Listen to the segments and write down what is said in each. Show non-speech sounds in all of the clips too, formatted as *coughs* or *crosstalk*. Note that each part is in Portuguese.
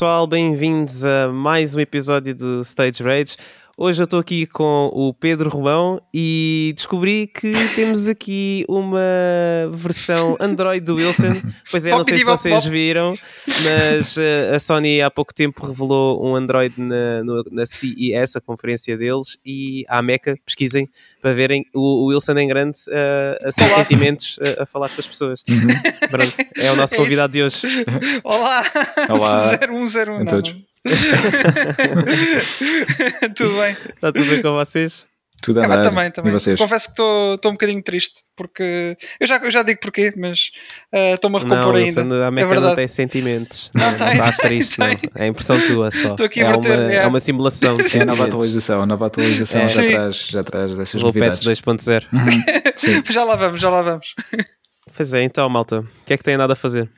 Pessoal, bem-vindos a mais um episódio do Stage Rage. Hoje eu estou aqui com o Pedro Romão e descobri que temos aqui uma versão *laughs* Android do Wilson. Pois é, não sei se vocês viram, mas uh, a Sony há pouco tempo revelou um Android na, na CES, a conferência deles, e à Meca, pesquisem para verem o, Wilson em grande uh, a seus sentimentos uh, a falar com as pessoas. Uhum. Pronto, é o nosso é convidado de hoje. Olá! Olá! *laughs* 0101. A todos. *laughs* tudo bem? Está tudo bem com vocês? Tudo a andar. Ah, também, também. E vocês? Confesso que estou um bocadinho triste, porque eu já, eu já digo porquê, mas estou-me uh, a recompor não, ainda. Não, a é Meca não tem sentimentos. Não, não, tem, *laughs* não estás triste, tem. não. É impressão tua só. Estou aqui é, a uma, é. é uma simulação. De *laughs* é a nova atualização. A nova atualização É. já, Sim. traz, já traz essas Vou novidades. 2.0. Uhum. Sim. já lá vamos, já lá vamos. Pois é, então, malta, o que é que tem nada a fazer?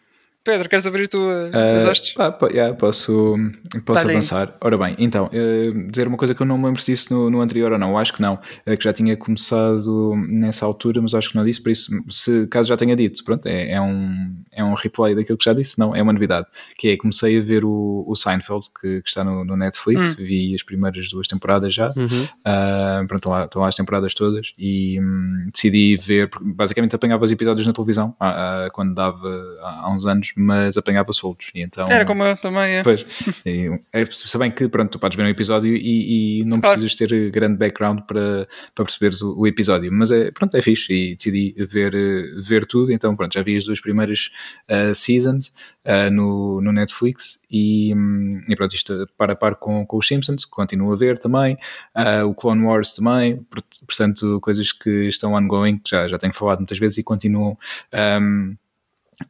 Pedro, queres abrir tu uh, Ah, hostes? pá, yeah, posso posso aí. avançar. Ora bem, então, eh, dizer uma coisa que eu não me lembro se disse no, no anterior ou não, eu acho que não, eh, que já tinha começado nessa altura, mas acho que não disse, por isso, se caso já tenha dito, pronto, é, é um, é um replay daquilo que já disse, não, é uma novidade, que é, comecei a ver o, o Seinfeld, que, que está no, no Netflix, Hum. vi as primeiras duas temporadas já, Uhum. Uh, pronto, estão lá, estão lá as temporadas todas e hum, decidi ver, porque basicamente apanhava os episódios na televisão ah, ah, quando dava há, há uns anos, mas apanhava soltos. E então, Era como eu também, é. Pois, e, é, se bem que pronto, tu podes ver um episódio e, e não Claro. precisas ter grande background para, para perceberes o, o episódio, mas é, pronto, é fixe e decidi ver, ver tudo, então pronto, já vi as duas primeiras ah, seasons ah, no, no Netflix e, hum, e pronto, isto para a par com, com os Simpsons, continuo a ver também, ah, o Clone Wars também, por- portanto, coisas que estão ongoing, que já, já tenho falado muitas vezes e continuam. ahm,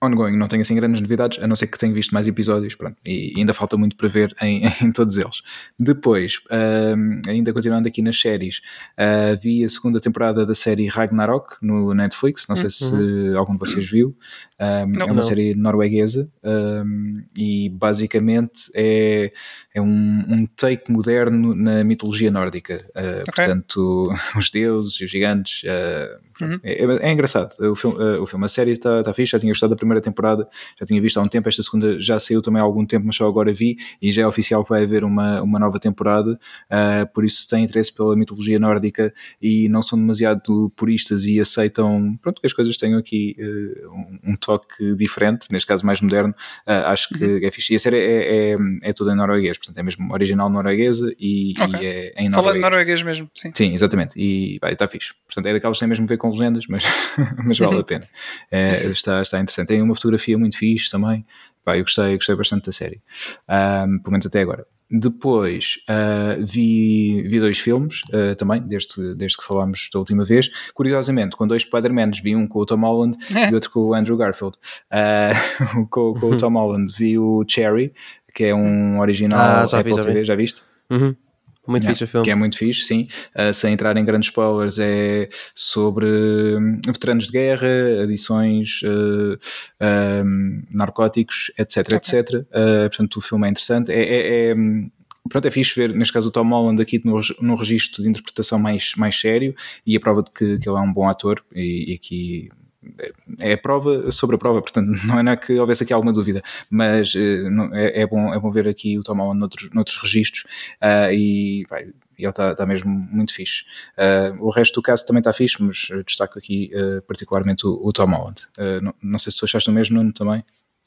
ongoing, não tenho assim grandes novidades, a não ser que tenha visto mais episódios, pronto, e ainda falta muito para ver em, *laughs* em todos eles. Depois, ainda continuando aqui nas séries, ah, vi a segunda temporada da série Ragnarok no Netflix, não sei se algum de vocês viu, Ahm, Não. é uma Não. série norueguesa ahm, e basicamente é, é um, um take moderno na mitologia nórdica, Ah, portanto, *laughs* os deuses e os gigantes. ah, Uhum. é, é- é engraçado. O filme, uh, o filme, a série está está fixe. Já tinha gostado da primeira temporada, já tinha visto há um tempo. Esta segunda já saiu também há algum tempo, mas só agora vi. E já é oficial que vai haver uma, uma nova temporada. Uh, por isso, se têm interesse pela mitologia nórdica e não são demasiado puristas e aceitam pronto, que as coisas tenham aqui uh, um, um toque diferente, neste caso mais moderno, uh, acho que é fixe. E a série é, é, é toda em norueguês, portanto, é mesmo original norueguesa e, Ok. e é em Falando norueguês. norueguês mesmo, sim. Sim, exatamente. E está fixe. Portanto, é daquelas que têm mesmo a ver com legendas, mas, *laughs* mas vale a pena. É, *laughs* está, está interessante. Tem uma fotografia muito fixe também. Pá, eu gostei, gostei bastante da série. Ahm, pelo menos até agora. Depois ah, vi, vi dois filmes ah, também, desde, desde que falámos da última vez. Curiosamente, com dois Spider-Mans, vi um com o Tom Holland *laughs* e outro com o Andrew Garfield. Ah, *laughs* com, com o Tom Holland vi o Cherry, que é um original Ah, já vi, Apple já vi. TV, já viste? Uhum. Muito Yeah, fixe o filme. Que é muito fixe, sim. Uh, sem entrar em grandes spoilers, é sobre hum, veteranos de guerra, adições, uh, um, narcóticos, etc, etc. Uh, portanto, o filme é interessante. É, é- é, hum, Pronto, é fixe ver, neste caso, o Tom Holland aqui no, num registro de interpretação mais, mais sério e a prova de que, que ele é um bom ator e, e aqui é- a prova sobre a prova, portanto *laughs* não é que houvesse aqui alguma dúvida, mas eh, é, é bom, é bom ver aqui o Tom Holland noutros, noutros registros ah, e vai, ele está mesmo muito fixe. Ah, o resto do caso também está fixe, mas destaco aqui eh, particularmente o, o Tom Holland. Não, não sei se tu achaste o mesmo, Nuno, também.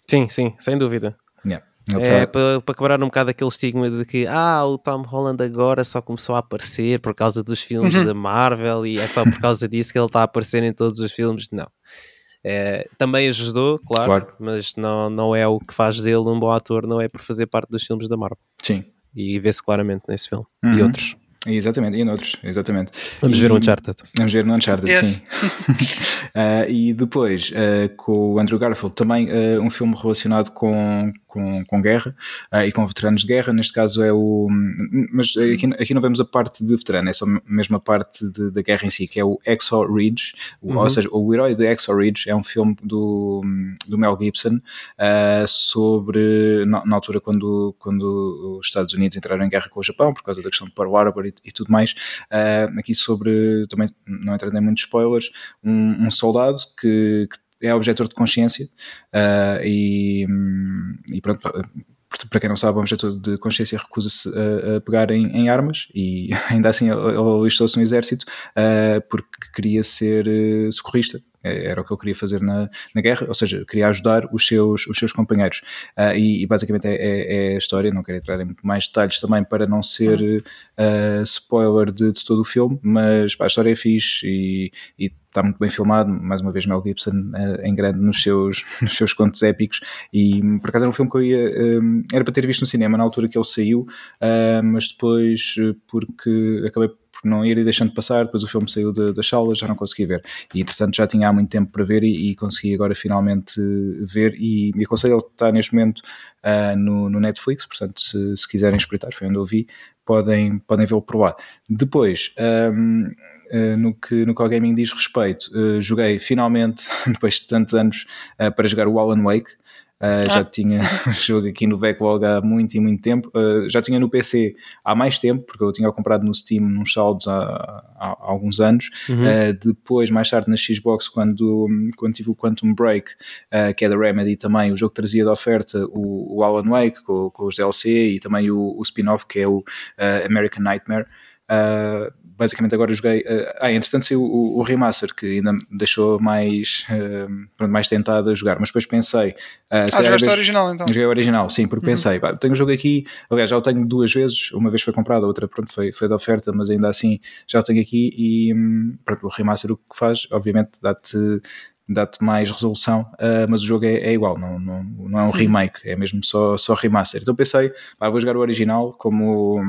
Sim, sim, sem dúvida. Yeah. É para, para quebrar um bocado aquele estigma de que ah, o Tom Holland agora só começou a aparecer por causa dos filmes Uhum. da Marvel e é só por causa disso que ele está a aparecer em todos os filmes. Não. É, também ajudou, claro, Claro. mas não, não é o que faz dele um bom ator, não é por fazer parte dos filmes da Marvel. Sim, E vê-se claramente nesse filme. E Uhum. outros. exatamente, e noutros, exatamente. Vamos E- ver um Uncharted. Vamos ver no Uncharted, Yes. sim. Ah, *laughs* e depois, ah, com o Andrew Garfield, também ah, um filme relacionado com, com, com guerra ah, e com veteranos de guerra. Neste caso é o. Mas aqui, aqui não vemos a parte de veterano, é só mesmo a parte de- da guerra em si, que é o Exo Ridge. O- Uhum. Ou seja, o Herói de Exo Ridge é um filme do, do Mel Gibson ah, sobre. Na, na altura, quando, quando os Estados Unidos entraram em guerra com o Japão, por causa da questão de Pearl Harbor e, e tudo mais. Ah, aqui sobre. Também não entrando em muitos spoilers um, um soldado que, que é objetor de consciência ah, e, e pronto, para quem não sabe, o objetor de consciência recusa-se a, pegar em, em, armas e *laughs* ainda assim ele, alistou-se no exército uh, porque queria ser uh, socorrista era o que eu queria fazer na, na guerra, ou seja, queria ajudar os seus, os seus companheiros. Uh, e, e, basicamente é, é, é, a história, não quero entrar em muito mais detalhes também para não ser uh, spoiler de, de, todo o filme, mas pá, a história é fixe e, e está muito bem filmado, mais uma vez Mel Gibson uh, em grande nos seus, *laughs* nos seus contos épicos. E por acaso era um filme que eu ia, um, era para ter visto no cinema na altura que ele saiu, uh, mas depois porque acabei por não ir deixando passar, depois o filme saiu de, das salas, já não consegui ver. E entretanto já tinha há muito tempo para ver e, e consegui agora finalmente ver e me aconselho, ele está neste momento uh, no, no, Netflix, portanto se, se, quiserem espreitar, foi onde eu vi, podem, podem vê-lo por lá. Depois, um, uh, no, que, no que ao gaming diz respeito, uh, joguei finalmente, *laughs* depois de tantos anos, para jogar o Alan Wake, Uh, já tinha *laughs* jogo aqui no backlog há muito e muito tempo. Uh, já tinha no PC há mais tempo, porque eu tinha comprado no Steam nos saldos há, há, há alguns anos. Uhum. Uh, depois, mais tarde, na Xbox, quando, quando tive o Quantum Break, que é da Remedy também, o jogo trazia de oferta o, o Alan Wake com, com os DLC e também o, o spin-off que é o American Nightmare. Uh, basicamente agora joguei. Uh, ah, entretanto saiu o, o, remaster que ainda me deixou mais, uh, mais tentado a jogar, mas depois pensei. Uh, ah, jogaste o original então? Joguei o original, sim, porque uhum. pensei, pá, tenho o jogo aqui, aliás, já o tenho duas vezes, uma vez foi comprado, a outra pronto, foi, foi da oferta, mas ainda assim já o tenho aqui e um, pronto, o remaster o que faz, obviamente, dá-te dá-te mais resolução, uh, mas o jogo é, é, igual, não, não, não é um remake, é mesmo só, só remaster. Então pensei, pá, vou jogar o original como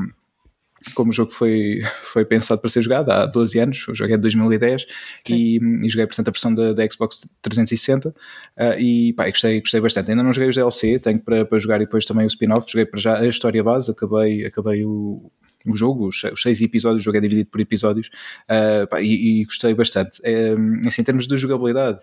como o jogo foi, *laughs* foi pensado para ser jogado há 12 anos, o jogo é de 2010 e, e, joguei portanto a versão da, da Xbox 360 uh, e pá, gostei, gostei bastante. Ainda não joguei os DLC, tenho para, para jogar e depois também o spin-off, joguei para já a história base, acabei, acabei o, o jogo, os, os, seis episódios, o jogo é dividido por episódios uh, pá, e, e, gostei bastante. Um, assim, em termos de jogabilidade,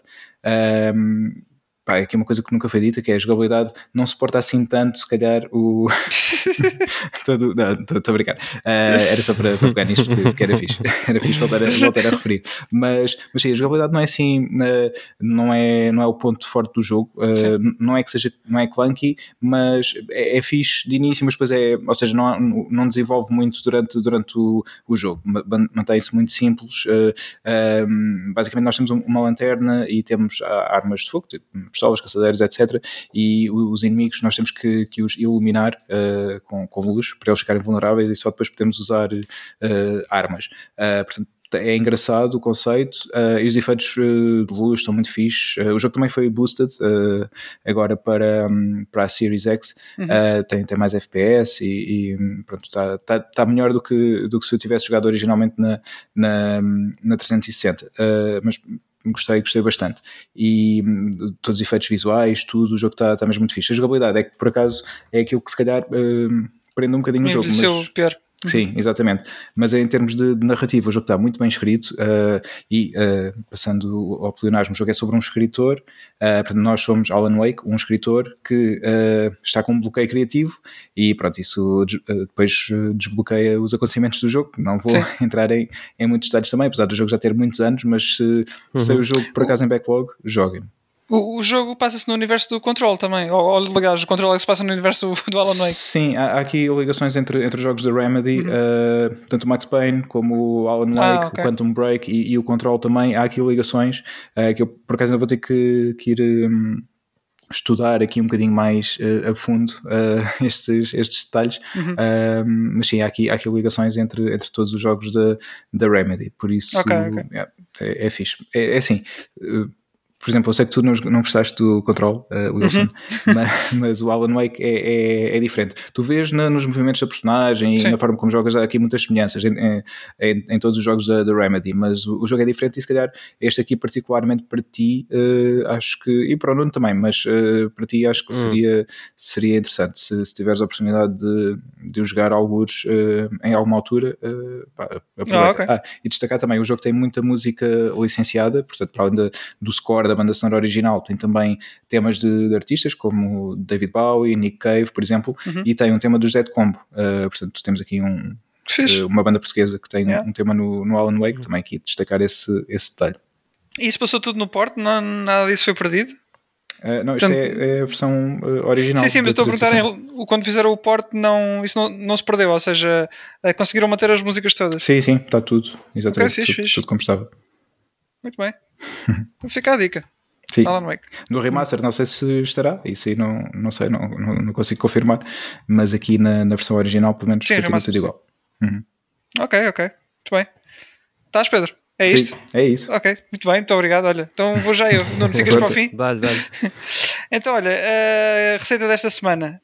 um, pá, aqui uma coisa que nunca foi dita, que é a jogabilidade não suporta assim tanto, se calhar, o... *laughs* *laughs* Todo... Não, estou a brincar. Uh, era só para, para pegar nisto, que, que, era fixe. *laughs* Era fixe voltar a, voltar a referir. Mas, mas sim, a jogabilidade não é assim, uh, não, é, não é o ponto forte do jogo. Uh, não é que seja, não é clunky, mas é, é fixe de início, mas depois é, ou seja, não, não desenvolve muito durante, durante o, o jogo. Mantém-se muito simples. basicamente nós temos uma lanterna e temos armas de fogo, tipo, pistolas, caçadeiros, etc. E os inimigos nós temos que, que os iluminar uh, com, com luz para eles ficarem vulneráveis e só depois podemos usar uh, armas. Uh, portanto, é engraçado o conceito uh, e os efeitos uh, de luz estão muito fixes. Uh, o jogo também foi boosted agora para, um, para a Series X, uhum. tem, tem mais FPS e, e pronto, está, está, está melhor do que, do que se eu tivesse jogado originalmente na, na, na 360. mas gostei, gostei bastante. E hum, todos os efeitos visuais, tudo, o jogo está tá mesmo muito fixe. A jogabilidade é que por acaso é aquilo que se calhar uh, prende um bocadinho o jogo. Mas... pior. Sim, exatamente. Mas em termos de, de narrativa, o jogo está muito bem escrito uh, e, uh, passando ao pleonasmo, o jogo é sobre um escritor. Uh, nós somos Alan Wake, um escritor que está com um bloqueio criativo e, pronto, isso depois desbloqueia os acontecimentos do jogo. Não vou Sim. *laughs* entrar em, em muitos detalhes também, apesar do jogo já ter muitos anos, mas se, uhum. se o jogo por acaso em backlog, joguem. O, o jogo passa-se no universo do Control também, ou, ou aliás, o Control é que se passa no universo *laughs* do, Alan Wake. Sim, há, há, aqui ligações entre, entre os jogos da Remedy, uhum. uh, tanto o Max Payne como o Alan ah, Wake, ah, okay. o Quantum Break e, e, o Control também. Há aqui ligações uh, que eu por acaso ainda vou ter que, que ir. Um, estudar aqui um bocadinho mais uh, a fundo uh, *laughs* estes, estes detalhes, uhum. uh, mas sim, há aqui, há aqui ligações entre, entre todos os jogos da, da Remedy, por isso okay, okay. É, é, é fixe. É, é assim, por exemplo, eu sei que tu não, não gostaste do Control, uh, Wilson, uhum. *laughs* mas, mas, o Alan Wake é, é, é diferente. Tu vês na, nos movimentos da personagem Sim. e na forma como jogas, há aqui muitas semelhanças em, em, em todos os jogos da, da Remedy, mas o, o, jogo é diferente e se calhar este aqui particularmente para ti, uh, acho que, e para o Nuno também, mas uh, para ti acho que hum. seria, seria interessante se, se tiveres a oportunidade de, de o jogar alguns em alguma altura, pá, ah, okay. ah, e destacar também, o jogo tem muita música licenciada, portanto, para além de, do score da banda sonora original tem também temas de, de artistas como David Bowie, Nick Cave, por exemplo, uhum. e tem um tema dos Dead Combo. Uh, portanto, temos aqui um, uh, uma banda portuguesa que tem yeah. um tema no, no Alan Wake, uhum. também aqui destacar esse, esse detalhe. E isso passou tudo no porto? Não, nada disso foi perdido? Uh, não, isto Portanto- é, é a versão uh, original. Sim, sim, mas da estou a perguntar, 360. em- quando fizeram o port, não, isso não, não se perdeu, ou seja, conseguiram manter as músicas todas. Sim, sim, está tudo. Exatamente. Ok, fixe, tudo, fixe. tudo como estava. Muito bem. Então fica a dica. Sim. Alan Wake. No remaster, não sei se estará, isso aí não, não sei, não, não, não consigo confirmar, mas aqui na, na versão original, pelo menos, Sim, continua tudo igual. Uhum. Ok, ok. Muito bem. Estás, Pedro? É isto? Sim, é isso. Ok, muito bem, muito obrigado. Olha, então vou já eu. Não *laughs* ficas para o fim? Dá-lhe, dá-lhe. *laughs* Então, olha, a receita desta semana.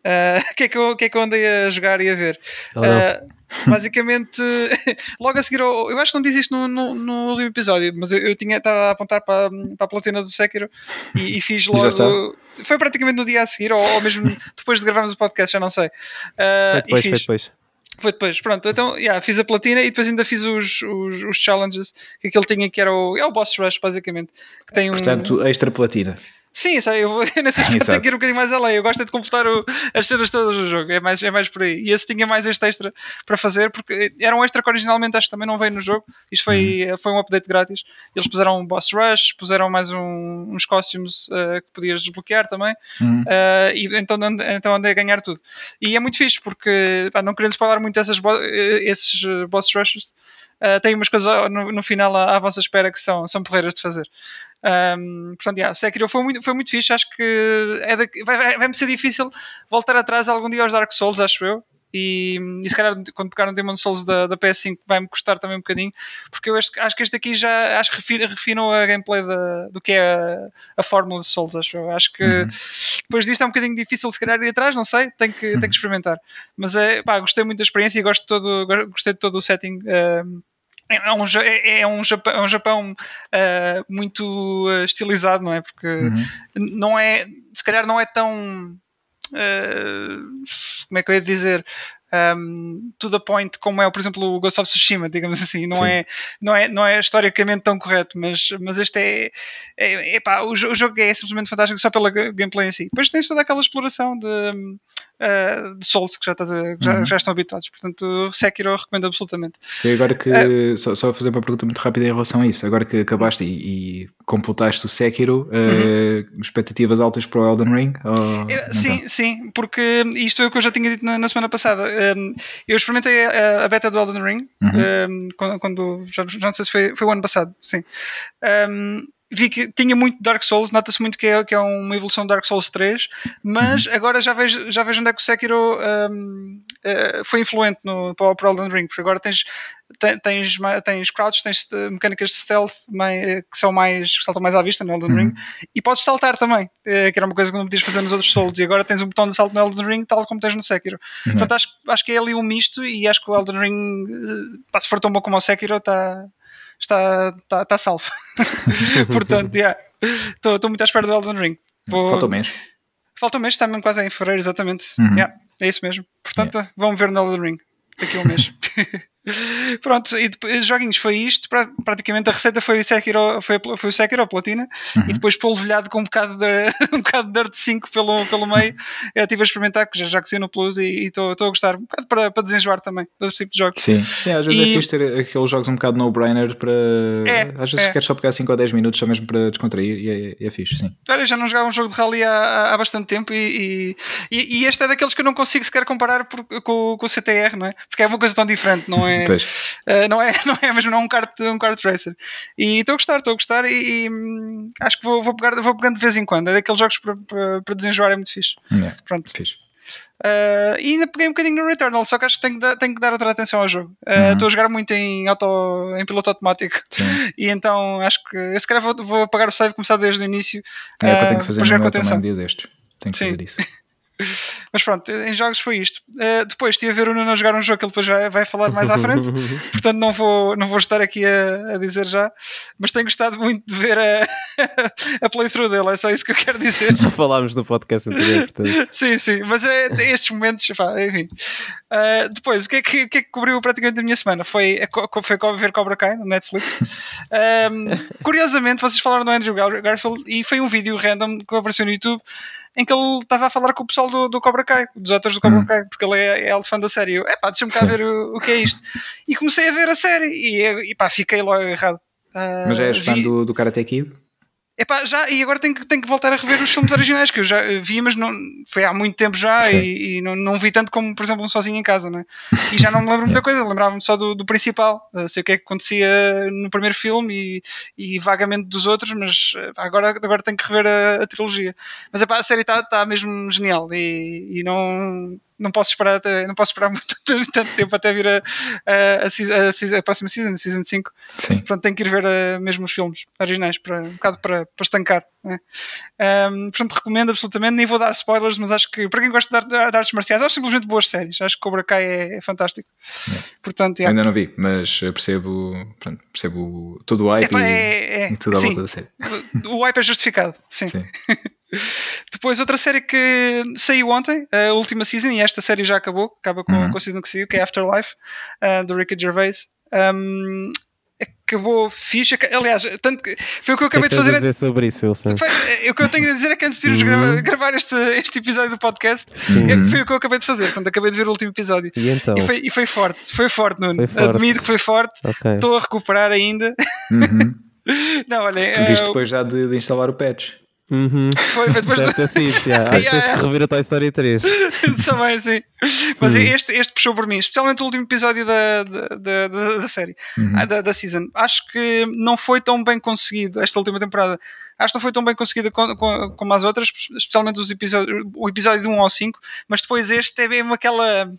O *laughs* que, é que, eu- que é que eu andei a jogar e a ver? Ah, basicamente, *laughs* logo a seguir, eu acho que não disse isto no, no, no último episódio, mas eu, eu tinha, estava a apontar para, para a platina do Sekiro e, e fiz *laughs* logo. Foi praticamente no dia a seguir, ou, ou mesmo depois de gravarmos o podcast, já não sei. Ah, Foi depois, foi depois. Foi depois, pronto. Então, yeah, fiz a platina e depois ainda fiz os, os, os challenges que aquele tinha que era o, é o Boss Rush, basicamente. Que tem um, Portanto, extra platina. Sim, sei, eu, vou, *laughs* nesse aspecto Exato. tenho que ir um bocadinho mais além. Eu gosto de completar o- as cenas todas do jogo, é mais, é mais por aí. E esse tinha mais este extra para fazer, porque era um extra que originalmente acho que também não veio no jogo. Isto foi, foi um update grátis. Eles puseram um boss rush, puseram mais um- uns costumes eh, que podias desbloquear também. Uhum. Uh, e então, então andei a ganhar tudo. E é muito fixe porque, pá, não querendo spoiler muito bo- eh, esses boss rushes, uh, tem umas coisas no, no final à, à vossa espera que são, são porreiras de fazer. Um, portanto, yeah, Sekiro foi muito, foi muito fixe. Acho que é da- vai, vai, vai-me ser difícil voltar atrás algum dia aos Dark Souls, acho eu. E, e se calhar quando pegar no Demon Souls da, da PS5 vai-me custar também um bocadinho, porque eu acho, acho que este aqui já acho que refina, refinou a gameplay da- do que é a, a fórmula de Souls, acho eu. Acho que Uhum. depois disto é um bocadinho difícil se calhar ir atrás, não sei, tenho que, tenho que experimentar. Mas é, pá, gostei muito da experiência e gosto de todo, go- gostei de todo o setting. um, é é um, Ja- é é um Japão, é um Japão uh, muito uh, estilizado, não é? Porque Uhum. não é, se calhar não é tão. uh, como é que eu ia dizer? Um, to the point como é, por exemplo, o Ghost of Tsushima, digamos assim, não Sim. é, não é, não é historicamente tão correto, mas, mas este é, é, epá, o, jo- o jogo é simplesmente fantástico só pela ga- gameplay em si. Depois tens toda aquela exploração de, uh, de Souls que já, estás a- já, Uhum. já estão habituados, portanto, Sekiro eu recomendo absolutamente. E agora que, É. só, só fazer uma pergunta muito rápida em relação a isso, agora que acabaste e, e completaste o Sekiro, eh, expectativas altas para o Elden Ring? Ou sim, tá? sim, porque isto é o que eu já tinha dito na, na semana passada. Um, eu experimentei a, a beta do Elden Ring um, quando, quando- já, já não sei se foi, foi o ano passado, sim. Um, vi que tinha muito Dark Souls, nota-se muito que é, que é uma evolução de Dark Souls 3, mas agora já vejo, já vejo onde é que o Sekiro um, eh, foi influente no, para, o- para o Elden Ring, porque agora tens, te- tens, tens crouch, tens eh, mecânicas de stealth mai- eh, que são mais que saltam mais à vista no Elden Ring e podes saltar também, que era uma coisa que não podias fazer nos outros Souls, e agora tens um botão de salto no Elden Ring, tal como tens no Sekiro. Portanto, acho, acho que é ali um misto e acho que o Elden Ring, pá, se for tão bom como o Sekiro, está está, está, está salvo. *laughs* Portanto, yeah, estou estou muito à espera do Elden Ring. Vou- Falta um mês. Falta um mês, está mesmo quase em fevereiro, exatamente. Uhum. Yeah, é isso mesmo. Portanto, vamos ver no Elden Ring daqui a um mês. *laughs* *laughs* Pronto, e depois, joguinhos foi isto. pra- Praticamente a receita foi o Sekiro, foi, foi o Sekiro, a platina, e depois polvilhado com um bocado de, *laughs* um bocado de Dirt 5 pelo, pelo meio. *laughs* Eu estive a experimentar, que já, já que no Plus, e estou a gostar. Um bocado para, para desenjoar também, desse tipo de jogos. Sim. Sim, às vezes E- é fixe ter aqueles jogos um bocado no-brainer para. É, às vezes é. queres só pegar 5 ou 10 minutos só mesmo para descontrair e é, e é fixe, sim. Olha, já não jogava um jogo de rally há, há bastante tempo e, e, e este é daqueles que eu não consigo sequer comparar por- com, com o CTR, não é? Porque é uma coisa tão diferente, não é? Pois. Uh, não é, *laughs* não é mesmo, não é um kart, um kart racer. E estou a gostar, estou a gostar e, e, hum, acho que vou, vou, pegar, vou pegando de vez em quando. É daqueles jogos para, para, para desenjoar, é muito fixe. Yeah, Pronto. fixe. Uh, e ainda peguei um bocadinho no Returnal, só que acho que tenho que dar, tenho que dar outra atenção ao jogo. Uh, Estou a jogar muito em, auto, em piloto automático Sim. *laughs* e então acho que eu se calhar vou, vou apagar o save e começar desde o início. É o que eu uh, tenho que fazer para jogar com também atenção. um dia destes. Tenho que Sim. fazer isso. *laughs* Mas pronto, em jogos foi isto. Uh, depois estive a ver o Nuno a jogar um jogo que ele depois vai, vai falar mais à frente, *laughs* portanto não vou, não vou estar aqui a, a dizer já, mas tenho gostado muito de ver a, *laughs* a playthrough dele, é só isso que eu quero dizer. Já falámos no podcast anterior, portanto. *laughs* sim, sim, mas é, estes momentos, pá, enfim. Uh, depois, o que, é que, o que é que cobriu praticamente a minha semana? Foi, foi ver Cobra Kai no Netflix. Um, curiosamente, vocês falaram do Andrew Gar- Garfield e foi um vídeo random que apareceu no YouTube em que ele estava a falar com o pessoal do, do Cobra Kai, dos atores do Cobra Hum. Kai, porque ele é, é fã da série. Eu, epá, deixa-me cá Sim. ver o, o que é isto. E comecei a ver a série e, e pá, fiquei logo errado. Uh, Mas és fã vi- do, do Karate Kid? Epá, já, e agora tenho que, tenho que voltar a rever os filmes originais, que eu já vi, mas não, foi há muito tempo já e, e, não, não vi tanto como, por exemplo, um sozinho em casa, né? E já não me lembro *laughs* muita coisa, lembrava-me só do, do principal, sei o que é que acontecia no primeiro filme e, e vagamente dos outros, mas agora, agora tenho que rever a, a trilogia. Mas epá, a série está tá mesmo genial e, e não não posso esperar até, não posso esperar *laughs* muito, tanto tempo até vir a, a, a, a, próxima season, a season 5. Sim. Portanto, tenho que ir ver uh, mesmo os filmes originais para um bocado para, para estancar. Né? Um, portanto, recomendo absolutamente. Nem vou dar spoilers, mas acho que para quem gosta de, de, de artes marciais, acho simplesmente boas séries. Acho que Cobra Kai é, é fantástico. É. Portanto, yeah. Ainda não vi, mas percebo, pronto, percebo todo o hype e, é, é, e tudo à volta da série. O hype é justificado, sim. sim. *laughs* Depois, outra série que saiu ontem, a última season, e esta série já acabou, acaba com, uhum. com a season que saiu, que é Afterlife, uh, do Ricky Gervais. Um, acabou fixe. Aliás, tanto que foi o que eu acabei que de fazer. dizer sobre isso, Wilson? Foi, o que eu tenho a dizer é que antes de irmos uhum. gravar este, este episódio do podcast, é, foi o que eu acabei de fazer. Portanto, acabei de ver o último episódio. E, então? e, foi, e foi forte, foi forte, Nuno. Foi forte. Admito que foi forte. Okay. Estou a recuperar ainda. Uhum. *laughs* Não, olha. Viste uh, depois já de, de instalar o patch. Uhum. Foi, foi depois Deve ter sido, yeah. *laughs* Acho que tens que rever a Toy Story 3. *laughs* Também, sim. Mas uhum. este, este puxou por mim, especialmente o último episódio da, da, da, da série, uhum. Ah, da, da season. Acho que não foi tão bem conseguido esta última temporada. Acho que não foi tão bem conseguida como, as outras, especialmente os episódios, o episódio de 1 ao 5. Mas depois este é mesmo aquela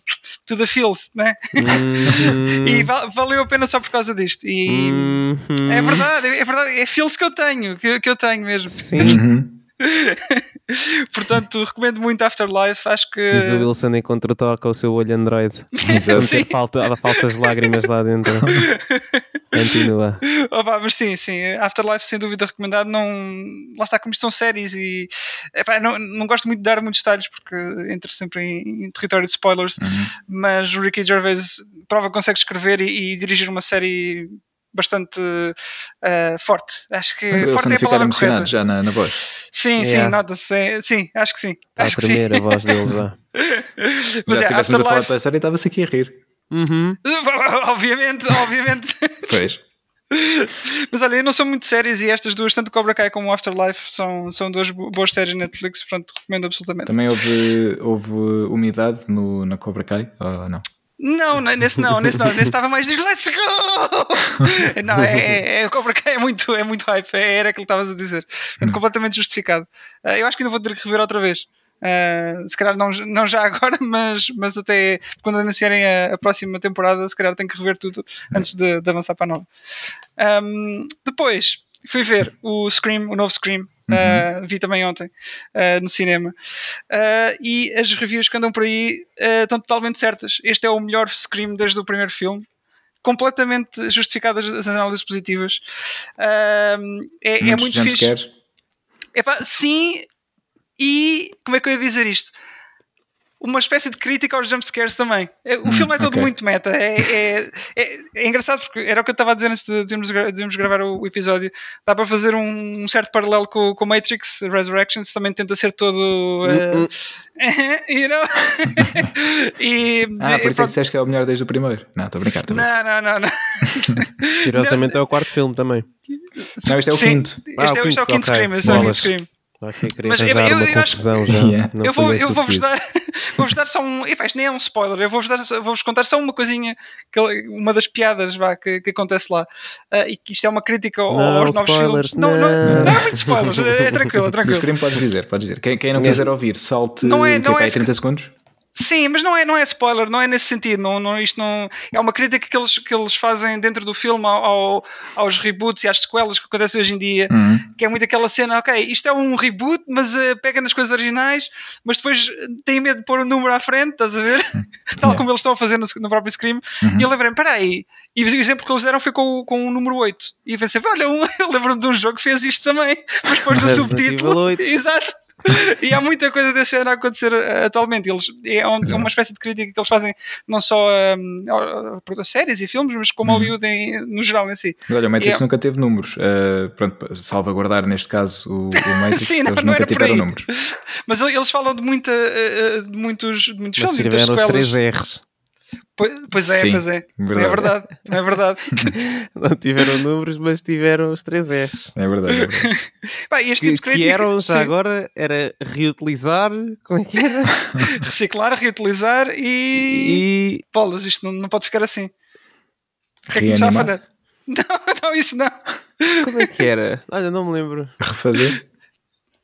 to the feels, né? Uhum. *laughs* e valeu a pena só por causa disto. E uhum. é verdade, é verdade, é feels que eu tenho, que, que eu tenho mesmo. Sim. *laughs* Portanto, recomendo muito Afterlife. Acho que. Diz o Wilson enquanto toca o seu olho Android. *laughs* Ter falta, falsas lágrimas lá dentro. *laughs* Continua. Opa, mas sim, sim. Afterlife, sem dúvida, recomendado. Não... Lá está, como isto são séries e. Epá, não, não gosto muito de dar muitos detalhes porque entro sempre em, em território de spoilers. Uhum. Mas o Ricky Gervais prova que consegue escrever e, e dirigir uma série bastante uh, forte. Acho que Ele forte é a palavra correta. já na, na voz. Sim, yeah. sim, nota-se. Sim, acho que sim. A acho primeira que sim. voz dele *laughs* já. Já é, se estivéssemos a falar da série, estava-se aqui a rir. Uhum. *laughs* obviamente, obviamente. pois. Mas olha, eu não sou muito sérias e estas duas, tanto Cobra Kai como Afterlife, são, são duas boas séries Netflix, portanto recomendo absolutamente. Também houve, houve umidade no, na Cobra Kai? Ou não? Não, nesse não, nesse não, nesse estava mais de let's go! *laughs* Não, é, é, é, é muito, é muito hype, é, era aquilo que estavas a dizer. É hum. completamente justificado. Uh, eu acho que ainda vou ter que rever outra vez. Uh, se calhar não, não já agora, *laughs* mas, mas até quando anunciarem a, a próxima temporada, se calhar tenho que rever tudo antes de, de avançar para a nova. Um, depois fui ver o Scream, o novo Scream, Uhum. Uh, vi também ontem uh, no cinema. Uh, e as reviews que andam por aí estão totalmente certas. Este é o melhor Scream desde o primeiro filme. Completamente justificadas as análises positivas. é, é muito fixe. Epá, sim, e como é que eu ia dizer isto? Uma espécie de crítica aos jumpscares também. É, o hum, filme é todo okay. muito meta. É, é, é, é, engraçado porque era o que eu estava a dizer antes de irmos, gravar o episódio. Dá para fazer um, um certo paralelo com, com Matrix Resurrections, também tenta ser todo. Uh, *laughs* you know? *laughs* e, ah, por isso é que disseste que é o melhor desde o primeiro. Não, estou a brincar. Tô não, não, não, não. Curiosamente é o quarto filme também. Não, este é o Sim, quinto. Este, ah, é, o este é o quinto okay. Este é o quinto Mas eu, eu, uma confusão já. Yeah. Eu vou, eu vou-vos dar, *laughs* vou dar só um. Epa, isto nem é um spoiler, eu vou-vos, dar, vou-vos contar só uma coisinha, que, uma das piadas vá, que, que acontece lá. Uh, e que isto é uma crítica não, aos novos filmes. Não, não, não, não é muito spoilers, é, é tranquilo, é *laughs* tranquilo. Scream podes dizer, podes dizer. Quem, quem não quiser ouvir, salte não é, não é, é 30 segundos. Sim, mas não é, não é spoiler, não é nesse sentido. Não, não, isto não, é uma crítica que eles, que eles fazem dentro do filme ao, aos reboots e às sequelas que acontecem hoje em dia. Uhum. Que é muito aquela cena, ok, isto é um reboot, mas uh, pega nas coisas originais, mas depois tem medo de pôr o um número à frente, estás a ver? *laughs* Tal yeah. como eles estão a fazer no, no próprio Scream. Uhum. E eu lembrei-me, peraí, e o exemplo que eles deram foi com, com o número 8. E eu pensei, olha, um, *laughs* eu lembro-me de um jogo que fez isto também, *laughs* mas depois no subtítulo. Exato e há muita coisa desse género a acontecer uh, atualmente. Eles, é, um, é, uma espécie de crítica que eles fazem não só um, a, séries e filmes, mas como uhum. Hollywood em, no geral em si. Olha, o Matrix é... nunca teve números. Uh, pronto, salvaguardar neste caso o, o *laughs* Matrix, Sim, não, eles não nunca tiveram números. Mas eles falam de, muita, uh, de muitos, de muitos mas filmes, muitas sequelas. os três R's. Pois, é, Sim, pois é. Não verdade. é verdade. Não é verdade. *laughs* Não tiveram números, mas tiveram os três R's. É verdade. É verdade. *laughs* Pá, este Que, tipo de que crítica- eram já sim, agora era reutilizar, como é que era? *laughs* reciclar, reutilizar e. E Bolas, isto não, não pode ficar assim. O que é que a falhar? Não, não, isso não. como é que era? Olha, não me lembro. Refazer.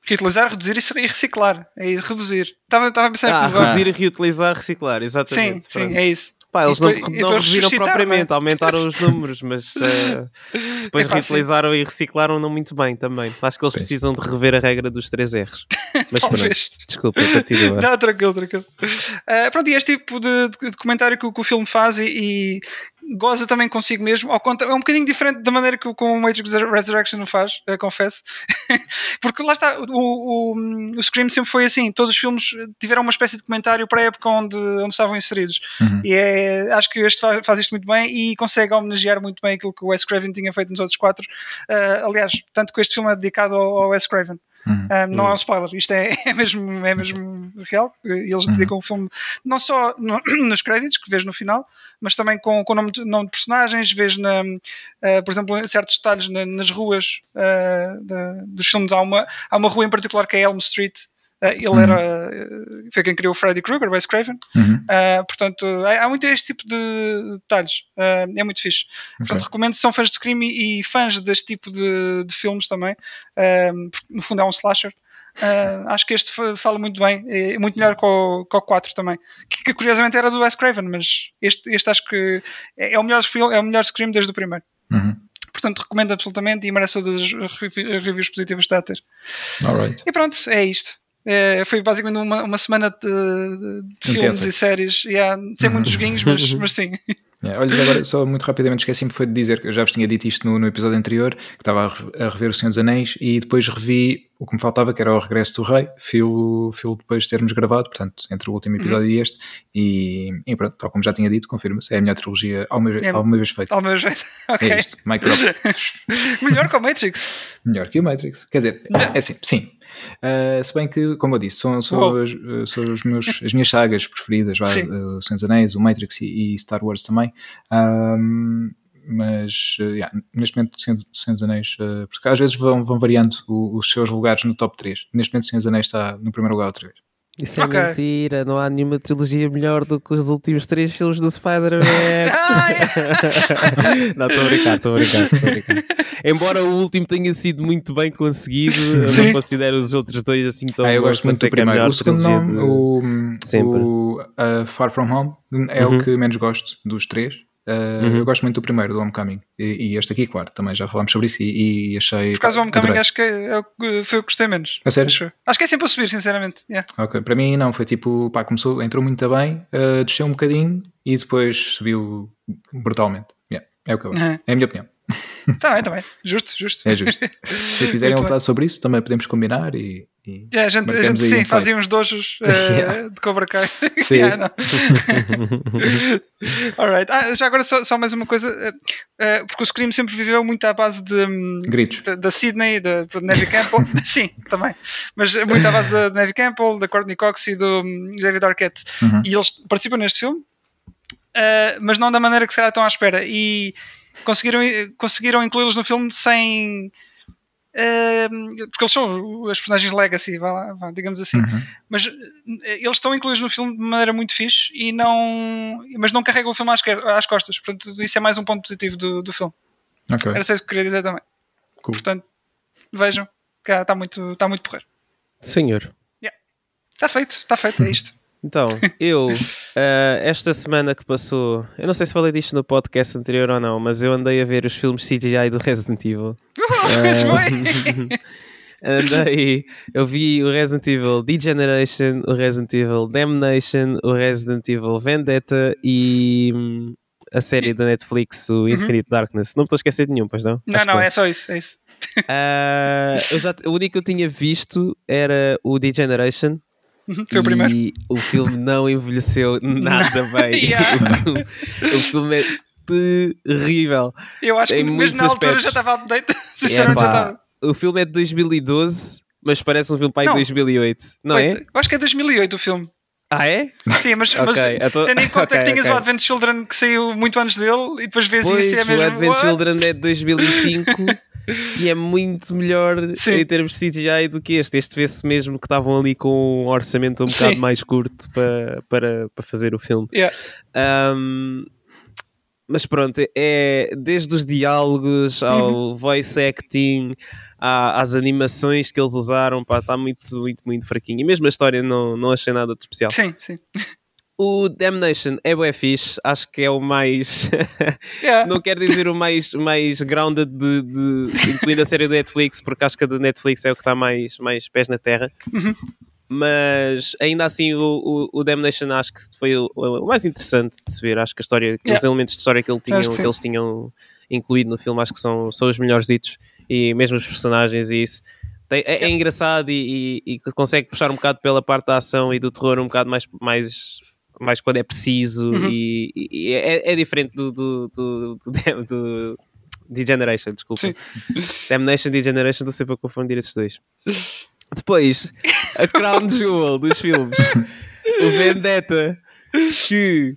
Reutilizar, reduzir e reciclar. É reduzir. Estava, estava a pensar Ah, reduzir, reutilizar, reciclar, Sim, exatamente. sim, pronto. é isso. Pá, eles não, e não reduziram ressuscitar, propriamente, não é? aumentaram os *laughs* números, mas eh, *laughs* depois sim. reutilizaram e reciclaram não muito bem também. Acho que eles Sim. precisam de rever a regra dos 3 R's. *laughs* Mas pronto, desculpa, continua. Não, tranquilo, tranquilo. Ah, pronto, e este tipo de, de- de comentário que, o- que o filme faz e, e goza também consigo mesmo, ao contra, é um bocadinho diferente da maneira que, o- Matrix Resurrection o faz, confesso. *laughs* Porque lá está, o, o, o Scream sempre foi assim, todos os filmes tiveram uma espécie de comentário para a época onde, onde estavam inseridos. Uhum. E é, acho que este faz, faz isto muito bem e consegue homenagear muito bem aquilo que o Wes Craven tinha feito nos outros quatro. Ah, aliás, tanto que este filme é dedicado ao, ao Wes Craven. Uhum. Ah, não é um spoiler, isto é, *laughs* é, mesmo, é mesmo real. Eles dedicam o filme não só no- *clears throat* nos créditos, que vês no final, mas também com, o nome de, nome de personagens, vês, na, ah, por exemplo, em certos detalhes na- nas ruas ah, da- dos filmes. Há uma, há uma rua em particular que é Elm Street. Ah, ele Uhum. era, ah, foi quem criou o Freddy Krueger, Wes Craven. Uhum. Uh, portanto, há, há muito este tipo de detalhes. É muito fixe. Portanto, Ok. recomendo se são fãs de Scream e, e fãs deste tipo de, de filmes também. Porque no fundo é um slasher. Uh, acho que este fa- fala muito bem, é muito melhor que o, que o 4 também. Que, que curiosamente era do Wes Craven, mas este, este acho que é, é o melhor filme, é o melhor Scream desde o primeiro. Uhum. Portanto, recomendo absolutamente e merece todas as revi- reviews positivas que está a ter. Alright. E pronto, é isto. É, foi basicamente uma, uma semana de, de filmes e séries. Yeah, sem muitos joguinhos, mas, *laughs* mas sim. É, olha, agora, só muito rapidamente esqueci-me foi de dizer que eu já vos tinha dito isto no, no episódio anterior, que estava a, re- a rever O Senhor dos Anéis e depois revi o que me faltava, que era o Regresso do Rei, fio, fio depois de termos gravado, portanto, entre o último episódio e este, e, e pronto, tal como já tinha dito, confirma-se, é a minha trilogia alguma, É- alguma vez feita. Ao meu jeito. Ok. É isto, Mike. *laughs* Melhor que o Matrix. Melhor que o Matrix. Quer dizer, é assim, sim. Uh, se bem que, como eu disse, são, são, Uou. as, uh, são os meus, as minhas sagas preferidas, Sim. uh, o Senhor dos Anéis, o Matrix e, e Star Wars também. Um, mas uh, yeah, neste momento, Senhor, Senhor dos Anéis, uh, porque às vezes vão, vão variando o- os seus lugares no top 3. Neste momento, Senhor dos Anéis está no primeiro lugar outra vez. Isso é Ok. mentira, não há nenhuma trilogia melhor do que os últimos três filmes do Spider-Man. *laughs* Ah, é. *laughs* não, estou a brincar, estou a brincar, estou a brincar. Embora o último tenha sido muito bem conseguido, eu Sim. não considero os outros dois assim tão ah, eu gosto muito é primeiro. melhor O segundo não, de- o, Sempre. o uh, Far From Home, é Uhum. o que menos gosto dos três. Uh, Uhum. Eu gosto muito do primeiro, do Homecoming. E, e este aqui, claro, também já falámos sobre isso e, e achei. Por causa do Homecoming, adorei. acho que é que foi o que gostei menos. A sério? Acho, acho que é sempre a subir, sinceramente. Yeah. Ok, Para mim, não, foi tipo, pá, começou, entrou muito bem, uh, desceu um bocadinho e depois subiu brutalmente. Yeah, é o que eu acho. Uhum. É a minha opinião. Tá bem, tá bem. Justo, justo. É justo. *laughs* Se quiserem voltar sobre isso, também podemos combinar e. e Yeah, a gente, a gente sim, um fazia uns dojos *laughs* eh, Yeah. de Cobra Kai. *laughs* *laughs* Sim. Yeah. Alright. Ah, já agora só, só mais uma coisa, eh, porque o Scream sempre viveu muito à base de, hum, Gritos. da, da Sydney, da, da Neve Campbell, sim, também, mas muito à base da Neve Campbell, da Courtney Cox e do hum, David Arquette. Uhum. E eles participam neste filme, eh, mas não da maneira que se calhar estão à espera. E conseguiram, conseguiram incluí-los no filme sem. Porque eles são as personagens legacy, vá lá, vá, digamos assim. Uhum. Mas eh, eles estão incluídos no filme de maneira muito fixe e não, mas não carregam o filme às, às costas. Portanto, isso é mais um ponto positivo do, do filme. Ok. Era só isso que eu queria dizer também. Cool. Portanto, vejam, que está muito, está muito porreiro. Senhor. Está feito, está feito, é isto. Então, eu, eh, esta semana que passou, eu não sei se falei disto no podcast anterior ou não, mas eu andei a ver os filmes CGI do Resident Evil. *laughs* Foi. *laughs* Andei, eu vi o Resident Evil Degeneration, o Resident Evil Damnation, o Resident Evil Vendetta e hum, a série da Netflix, o Infinite Darkness. Não me estou a esquecer de nenhum, pois não? Não, Acho que não, é só isso, é isso. Eu já, o único que eu tinha visto era o Degeneration. Uhum, Foi o primeiro. E o filme não envelheceu *laughs* nada bem. Yeah. *laughs* o filme é terrível. Eu acho Tem que mesmo na altura aspectos. já estava update. *laughs* Sinceramente já Epá, estava. o filme é de 2012, mas parece um filme em Não. 2008. Não Wait, é? Eu acho que é 2008 o filme. Ah, é? Sim, mas, mas Ok, então- tendo em conta ok, que tinhas ok. o Advent Children que saiu muito antes dele e depois vês Pois, isso e é mesmo. o Advent what? Children é de 2005 e é muito melhor Sim. em termos de CGI do que este. Este vê-se mesmo que estavam ali com um orçamento um bocado Sim. mais curto para, para, para fazer o filme. Yeah. Um, mas pronto, é desde os diálogos ao Uhum. voice acting à- às animações que eles usaram, pá, está muito, muito, muito fraquinho. E mesmo a história não, não achei nada de especial. Sim, sim. O Damnation é bué fixe, acho que é o mais. *laughs* Yeah. não quero dizer o mais, mais grounded de, de incluindo a série da Netflix, porque acho que a da Netflix é o que está mais, mais pés na terra. Uhum. Mas ainda assim, o, o, o Damnation acho que foi o, o mais interessante de se ver. Acho que a história, que os Yeah. elementos de história que, ele tinham, Acho que eles tinham incluído no filme, acho que são, são os melhores ditos e mesmo os personagens e isso. Tem- é, é engraçado e, e- e consegue puxar um bocado pela parte da ação e do terror um bocado mais, mais, mais quando é preciso Uhum. e, e é, é diferente do, do, do, do, do Degeneration, desculpa. *laughs* Damnation e Degeneration, estou sempre a confundir esses dois. Depois, a Crown Jewel dos filmes, o Vendetta, que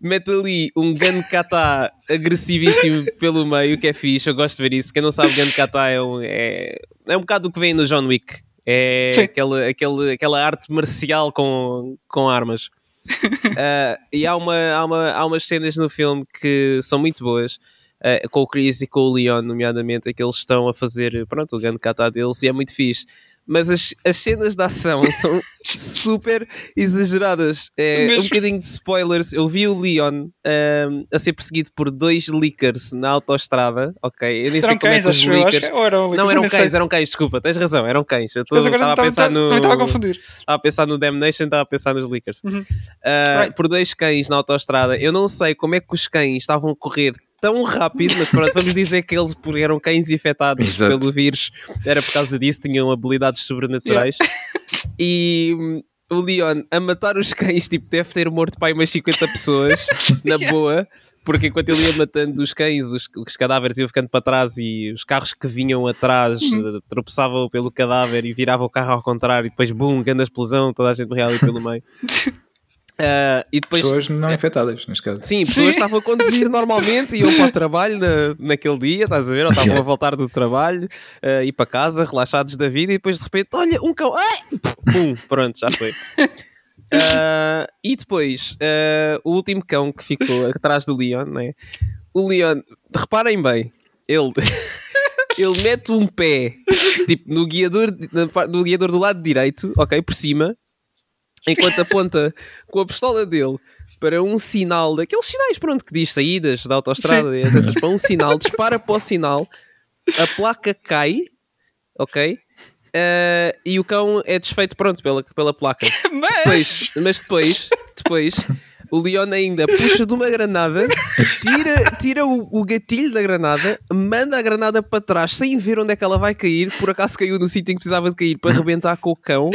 mete ali um gun kata agressivíssimo pelo meio, que é fixe, eu gosto de ver isso. Quem não sabe, gun kata é um, é, é um bocado o que vem no John Wick. É Sim. aquela, aquela, aquela arte marcial com, com armas. *laughs* Ah, e há, uma, há, uma, há umas cenas no filme que são muito boas. ah, com o Chris e com o Leon, nomeadamente, é que eles estão a fazer pronto, o grande kata deles e é muito fixe. Mas as, as cenas de ação *laughs* são super exageradas. É, um bocadinho de spoilers. Eu vi o Leon ahm, a ser perseguido por dois leakers na autoestrada. Ok, eu nem sei Eram como é cães, que os leakers. que ou eram Não, leakers, eram nem sei. cães, eram cães, desculpa, tens razão, eram cães. Eu estava a também pensar no. estava a confundir. Estava a pensar no Damnation, estava a pensar nos Leakers. Uhum. Ah, Right. Por dois cães na autoestrada. Eu não sei como é que os cães estavam a correr tão rápido, mas pronto, vamos dizer que eles eram cães infectados Exato. pelo vírus. Era por causa disso, tinham habilidades sobrenaturais. E hum, o Leon a matar os cães, tipo, deve ter morto para aí umas 50 pessoas, na boa. Porque enquanto ele ia matando os cães, os, os cadáveres iam ficando para trás e os carros que vinham atrás Uhum. eh, tropeçavam pelo cadáver e viravam o carro ao contrário e depois, bum, grande explosão, toda a gente morria ali pelo meio. *laughs* Ah, e depois Pessoas não infectadas, neste caso. Sim, pessoas Sim. estavam a conduzir *laughs* normalmente, iam para o trabalho na, naquele dia, estás a ver? Ou estavam a voltar do trabalho, uh, ir para casa, relaxados da vida, e depois de repente, olha, um cão, ai! Pum, pronto, já foi. Uh, *laughs* e depois, uh, o último cão que ficou atrás do Leon, né? O Leon, reparem bem, ele, *laughs* ele mete um pé tipo, no, guiador, no guiador do lado direito, ok, por cima, enquanto aponta com a pistola dele para um sinal, daqueles sinais, pronto, que diz saídas da autostrada, etc. Para um sinal, dispara para o sinal, a placa cai, ok? Eh, e o cão é desfeito, pronto, pela, pela placa. *laughs* Mas. Depois, mas depois, depois, o Leon ainda puxa de uma granada, tira, tira o, o gatilho da granada, manda a granada para trás sem ver onde é que ela vai cair. Por acaso caiu no sítio em que precisava de cair para arrebentar com o cão.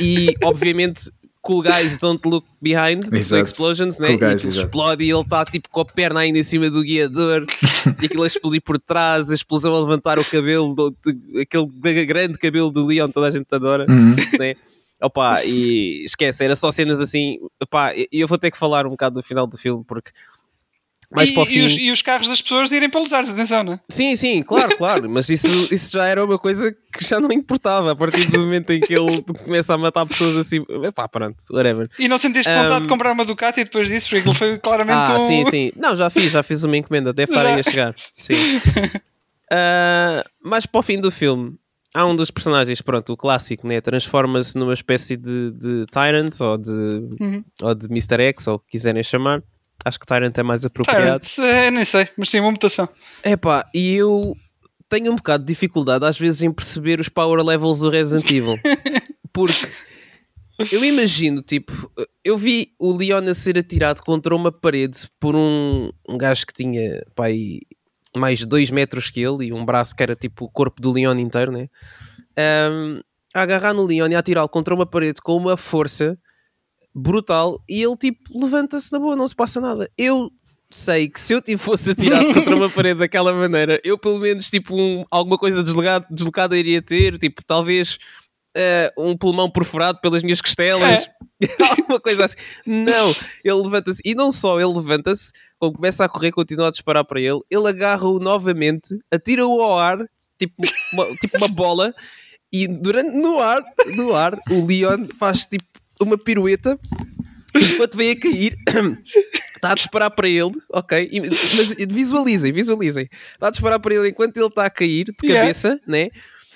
E, obviamente, Cool Guys Don't Look Behind, the. Explosions, né? Cool e guys, aquilo exato. explode e ele está tipo com a perna ainda em cima do guiador e aquilo a explodir por trás, a explosão a levantar o cabelo, do- de- aquele grande cabelo do Leon, toda a gente adora Uhum. né? Opa, e esquece, era só cenas assim. Opá, e eu vou ter que falar um bocado do final do filme porque mais e, para o fim. e os, e os carros das pessoas irem pelos ares, atenção, não é? Sim, sim, claro, *laughs* claro, mas isso, isso já era uma coisa que já não importava a partir do momento em que ele começa a matar pessoas assim. Epá, pronto, whatever. E não sentiste vontade Um, de comprar uma Ducati depois disso, porque aquilo foi claramente Ah, um. sim, sim. Não, já fiz, já fiz uma encomenda, deve estar aí a chegar. Sim. *laughs* Ah, mas para o fim do filme, há um dos personagens, pronto, o clássico, né? Transforma-se numa espécie de, de Tyrant ou de, Uhum. ou de Mr. X, ou o que quiserem chamar. Acho que Tyrant é mais apropriado. Tyrant, é, nem sei, mas sim, uma mutação. Epá, e eu tenho um bocado de dificuldade às vezes em perceber os power levels do Resident Evil. *laughs* Porque eu imagino, tipo, eu vi o Leon a ser atirado contra uma parede por um, um gajo que tinha, pá, mais 2 metros que ele e um braço que era tipo o corpo do Leon inteiro, né? Ahm, a agarrar no Leon e a atirá-lo contra uma parede com uma força brutal e ele tipo levanta-se na boa, não se passa nada. Eu sei que se eu tipo, fosse atirado *laughs* contra uma parede daquela maneira, eu pelo menos tipo um- alguma coisa deslocada, deslocada iria ter, tipo talvez eh, um pulmão perfurado pelas minhas costelas. É. *laughs* Alguma coisa assim. Não, ele levanta-se. E não só ele levanta-se, quando começa a correr, continua a disparar para ele. Ele agarra-o novamente, atira-o ao ar, tipo uma, tipo uma bola. E durante no ar, no ar, o Leon faz tipo uma pirueta enquanto vem a cair, *coughs* está a disparar para ele, ok? Mas visualizem, visualizem. Está a disparar para ele enquanto ele está a cair de cabeça, yeah. né?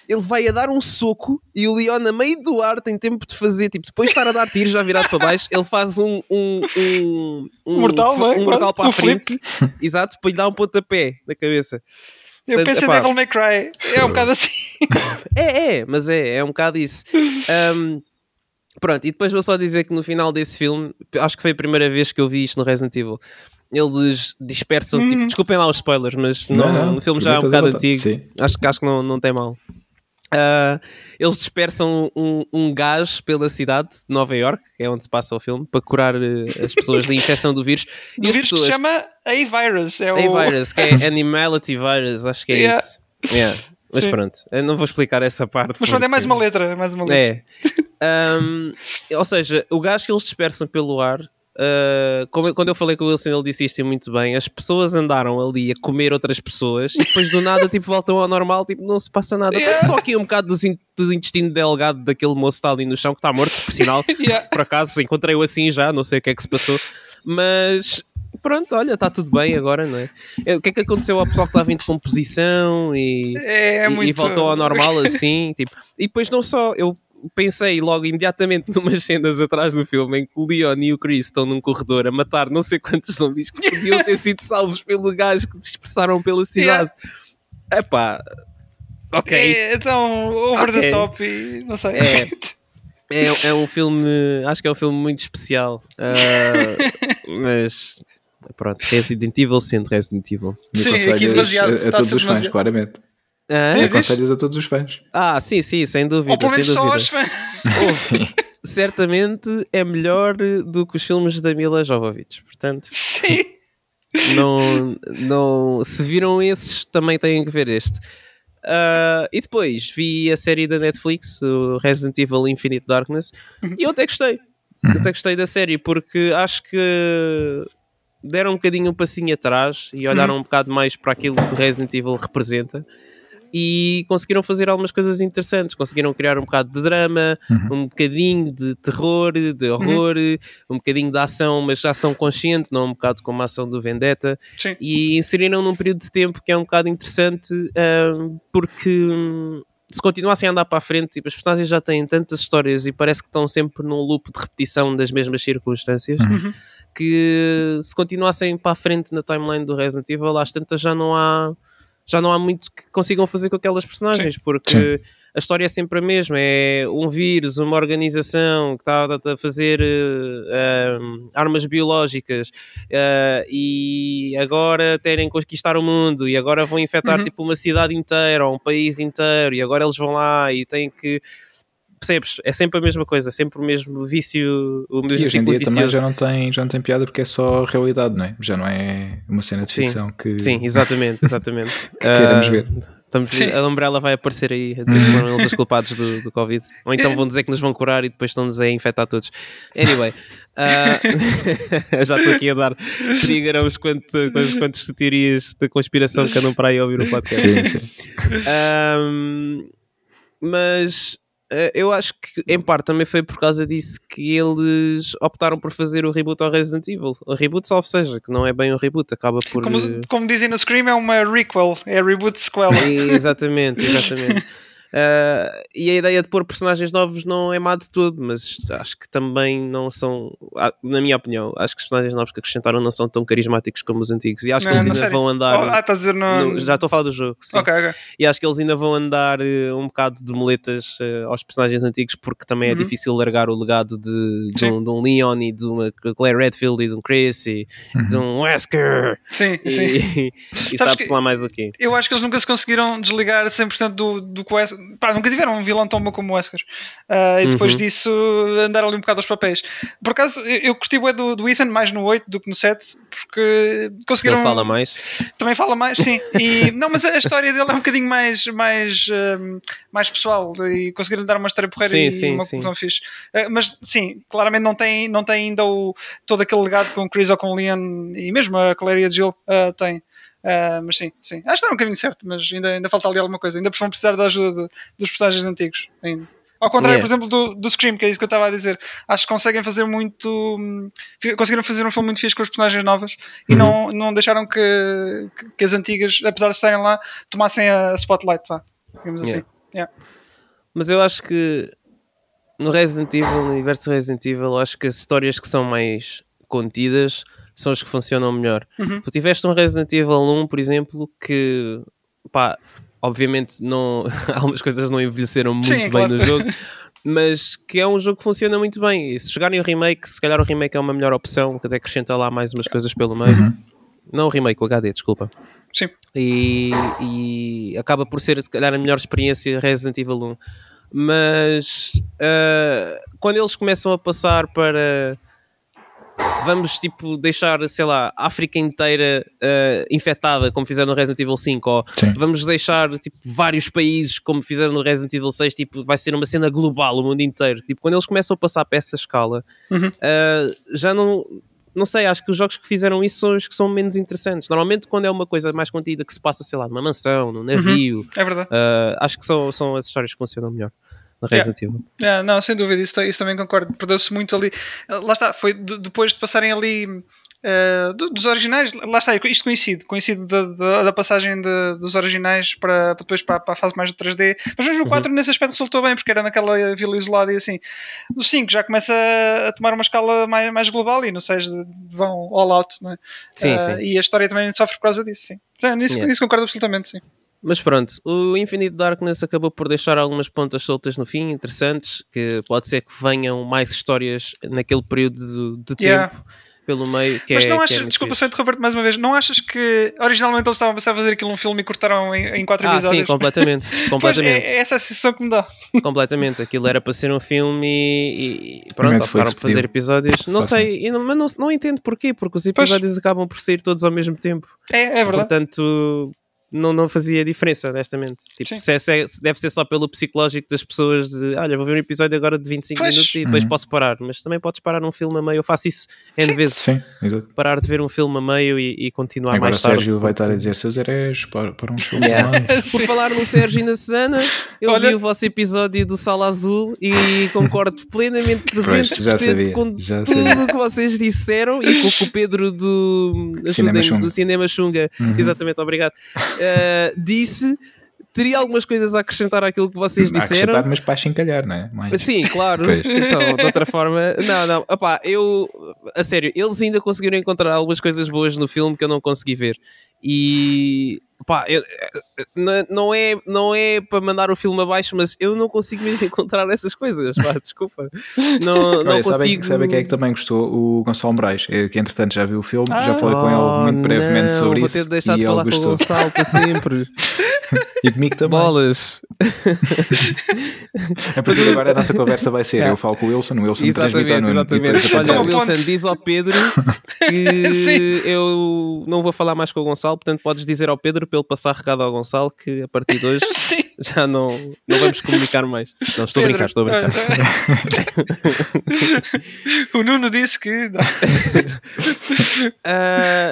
Ele vai a dar um soco e o Leon, a meio do ar, tem tempo de fazer, tipo, depois de estar a dar tiros já virado para baixo, ele faz um, um, um, um mortal, um, um mortal para a frente, exato, para lhe dar um pontapé na cabeça. Eu Portanto, penso em Devil May Cry, é um bocado assim. *laughs* é, é, mas é, é um bocado isso. *laughs* Um, Pronto, e depois vou só dizer que no final desse filme, acho que foi a primeira vez que eu vi isto no Resident Evil. Eles dispersam, tipo, hum. tipo, desculpem lá os spoilers, mas não, não, o filme já é um bocado antigo. Acho, acho que não, não tem mal. Uh, eles dispersam um, um, gás pela cidade de Nova York, que é onde se passa o filme, para curar uh, as pessoas da *laughs* infecção do vírus. Do vírus pessoas... que se chama A-Virus. É A-Virus, o... que é *laughs* Animality Virus, acho que é yeah. isso. Yeah. Mas Sim. pronto, eu não vou explicar essa parte. Mas porque... é mais uma letra, é mais uma letra. É. Um, *laughs* ou seja, o gás que eles dispersam pelo ar Uh, como, quando eu falei com o Wilson, ele disse isto muito bem. As pessoas andaram ali a comer outras pessoas e depois do nada tipo, voltam ao normal, tipo, não se passa nada. Yeah. Só aqui um bocado dos, in, dos intestino delgado daquele moço que está ali no chão, que está morto, por sinal. *laughs* Yeah. Por acaso encontrei-o assim já, não sei o que é que se passou. Mas pronto, olha, está tudo bem agora, não é? é? O que é que aconteceu ao pessoal que estava em decomposição e, é, é e, muito... e, voltou ao normal *laughs* assim? tipo, e depois não só, eu pensei logo imediatamente *laughs* numas cenas atrás do filme em que o Leon e o Chris estão num corredor a matar não sei quantos zumbis que podiam ter sido salvos pelo gás que dispersaram pela *laughs* cidade. É pá, ok. É, então, over okay. the top e não sei. É. É, é um filme, acho que é um filme muito especial, uh, mas pronto, Resident Evil sendo Resident Evil. Sim, aqui demasiado. A, a todos os fãs, claramente. Ah, aconselhas a todos os fãs. Ah, sim, sim, sem dúvida. Ou pelo menos sem só os fãs. *laughs* certamente é melhor do que os filmes da Mila Jovovich. Portanto, sim. *laughs* Não, não, se viram esses, também têm que ver este. Uh, e depois vi a série da Netflix, o Resident Evil Infinite Darkness, e eu até gostei. Uhum. Até gostei da série, porque acho que deram um bocadinho um passinho atrás e olharam uhum. um bocado mais para aquilo que o Resident Evil representa e conseguiram fazer algumas coisas interessantes. Conseguiram criar um bocado de drama, uhum. um bocadinho de terror, de horror, uhum. um bocadinho de ação, mas ação consciente, não um bocado como a ação do Vendetta. Sim. E inseriram num período de tempo que é um bocado interessante um, porque se continuassem a andar para a frente, tipo, as personagens já têm tantas histórias e parece que estão sempre num loop de repetição das mesmas circunstâncias. Uhum. Que se continuassem para a frente na timeline do Resident Evil, às tantas já não há já não há muito que consigam fazer com aquelas personagens, Sim. porque Sim. a história é sempre a mesma: é um vírus, uma organização que está a fazer uh, armas biológicas uh, e agora terem conquistar o mundo e agora vão infectar uhum. tipo uma cidade inteira ou um país inteiro e agora eles vão lá e têm que percebes? É sempre a mesma coisa, sempre o mesmo vício, o mesmo e hoje em dia vicioso. também já não, tem, já não tem piada porque é só realidade, não é? Já não é uma cena de sim, ficção que. Sim, exatamente, exatamente. *laughs* que queremos uh, ver. Estamos, a Umbrella vai aparecer aí a dizer que foram eles os culpados do, do Covid. Ou então vão dizer que nos vão curar e depois estão-nos a infectar todos. Anyway, *laughs* uh, já estou aqui a dar trigger a uns quantos, quantos teorias de conspiração que andam para aí a ouvir o podcast. Sim, sim. Um, mas eu acho que em parte também foi por causa disso que eles optaram por fazer o reboot ao Resident Evil. O reboot, salvo seja, que não é bem um reboot, acaba por. Como, como dizem no Scream, é uma requel, é reboot sequel. exatamente, exatamente. *laughs* Uh, e a ideia de pôr personagens novos não é má de tudo, mas acho que também não são, ah, na minha opinião, acho que os personagens novos que acrescentaram não são tão carismáticos como os antigos. E acho não, que eles ainda série. vão andar. Oh, ah, estás a dizer no... no... Já estou a falar do jogo, sim. Okay, okay. E acho que eles ainda vão andar uh, um bocado de moletas uh, aos personagens antigos, porque também é uhum. difícil largar o legado de, de, um, de, um, Leon e de uma Claire Redfield e de um Chris e uhum. de um Wesker. Sim, e, sim. *laughs* e, e sabe-se lá mais o quê. Eu acho que eles nunca se conseguiram desligar 100% do, do, pá, nunca tiveram um vilão tão bom como o Wesker. Uh, e depois uhum. disso andaram ali um bocado aos papéis. Por acaso, eu, eu curti o do, do Ethan mais no 8 do que no 7, porque conseguiram. Ele fala mais. Também fala mais, sim. E, *laughs* não, mas a história dele é um bocadinho mais, mais, um, mais pessoal e conseguiram dar uma história porreira sim, e sim, uma conclusão fixe. Uh, mas sim, claramente não tem, não tem ainda o, todo aquele legado com Chris ou com Leon e mesmo a Clary Jill uh, tem. Uh, mas sim, sim. Acho que está no caminho certo, mas ainda, ainda falta ali alguma coisa. Ainda vão precisar da ajuda de, dos personagens antigos. Ainda. Ao contrário, yeah. por exemplo, do, do Scream, que é isso que eu estava a dizer. Acho que conseguem fazer muito. Conseguiram fazer um filme muito fixe com as personagens novas e uhum. não, não deixaram que, que, as antigas, apesar de estarem lá, tomassem a spotlight, vá. Digamos assim. Yeah. Yeah. Mas eu acho que no Resident Evil, no universo Resident Evil, acho que as histórias que são mais contidas são as que funcionam melhor. Uhum. Tu tiveste um Resident Evil 1, por exemplo, que pá, obviamente não, *laughs* algumas coisas não envelheceram muito Sim, bem claro. no jogo, *laughs* mas que é um jogo que funciona muito bem. E se jogarem o remake, se calhar o remake é uma melhor opção, que até acrescenta lá mais umas coisas pelo meio. Uhum. Não o remake, o HD, desculpa. Sim. E, e, acaba por ser, se calhar, a melhor experiência Resident Evil 1. Mas uh, quando eles começam a passar para vamos tipo deixar, sei lá, a África inteira uh, infectada, como fizeram no Resident Evil 5, ou Sim. vamos deixar tipo vários países, como fizeram no Resident Evil 6, tipo, vai ser uma cena global, o mundo inteiro. Tipo, quando eles começam a passar para essa escala, uhum. uh, já não. Não sei, acho que os jogos que fizeram isso são os que são menos interessantes. Normalmente, quando é uma coisa mais contida que se passa, sei lá, numa mansão, num navio, uhum. é verdade. Uh, acho que são, são as histórias que funcionam melhor Resident yeah. Evil. Yeah, não, sem dúvida, isso, isso também concordo. Perdeu-se muito ali. Lá está, foi depois de passarem ali uh, dos originais, lá está, isto coincide, coincide da, da, da passagem de, dos originais para, depois para, para, a fase mais do 3D. Mas mesmo o 4 uhum. nesse aspecto resultou bem, porque era naquela vila isolada e assim. No 5 já começa a tomar uma escala mais, mais global e no 6 vão all out, não é? Sim, uh, sim. E a história também sofre por causa disso, sim. sim nisso, yeah. nisso concordo absolutamente, sim. Mas pronto, o Infinite Darkness acabou por deixar algumas pontas soltas no fim, interessantes, que pode ser que venham mais histórias naquele período de, de yeah. tempo pelo meio. Que Mas é, não achas, é desculpa só interromper mais uma vez, não achas que originalmente eles estavam a pensar a fazer aquilo num filme e cortaram em, em quatro ah, episódios? Sim, completamente. completamente. *laughs* Pois, é, é, essa a sensação que me dá. Completamente. Aquilo era para ser um filme e, e pronto, optaram por fazer episódios. Não sei, não, mas não, não entendo porquê, porque os episódios pois. acabam por sair todos ao mesmo tempo. É, é verdade. Portanto não, não fazia diferença, honestamente. Tipo, se é, se é, deve ser só pelo psicológico das pessoas de olha, vou ver um episódio agora de 25 pois. minutos e depois uhum. posso parar. Mas também podes parar um filme a meio. Eu faço isso N Sim. vezes. Sim, exato. Parar de ver um filme a meio e, e continuar agora mais tarde. o Sérgio vai estar a dizer seus heréis para, para um filme yeah. *laughs* Por falar no Sérgio e na Susana, eu olha... vi o vosso episódio do Sala Azul e concordo plenamente 300% *laughs* pois, sabia, com tudo o que vocês disseram e com o que o Pedro do, Cinema do Cinema Xunga, uhum. exatamente, obrigado, uh, disse teria algumas coisas a acrescentar àquilo que vocês disseram. Acrescentar, mas para chincalhar, não é? Mais... Sim, claro. então, de outra forma, não, não. Opá, eu, a sério, eles ainda conseguiram encontrar algumas coisas boas no filme que eu não consegui ver. E pá, eu, não, é, não é para mandar o filme abaixo, mas eu não consigo mesmo *laughs* encontrar essas coisas. Pá, desculpa. Não, não Olha, consigo. Sabem quem é que também gostou? O Gonçalo Moraes, eh, que entretanto já viu o filme, ah, já falei com ele muito brevemente não, sobre vou isso. Vou ter de deixar de falar gostou. com o Gonçalo para sempre. *laughs* e comigo também. Bolas. é por isso agora a nossa conversa vai ser: é. eu falo com o Wilson, o Wilson exatamente, transmite Exatamente. Olha, o Wilson diz ao Pedro que *laughs* eu não vou falar mais com o Gonçalo, portanto podes dizer ao Pedro para ele passar recado ao Gonçalo que a partir de hoje *laughs* já não, não vamos comunicar mais. Não, estou Pedro, a brincar, estou a brincar. *laughs* o Nuno disse que. uh,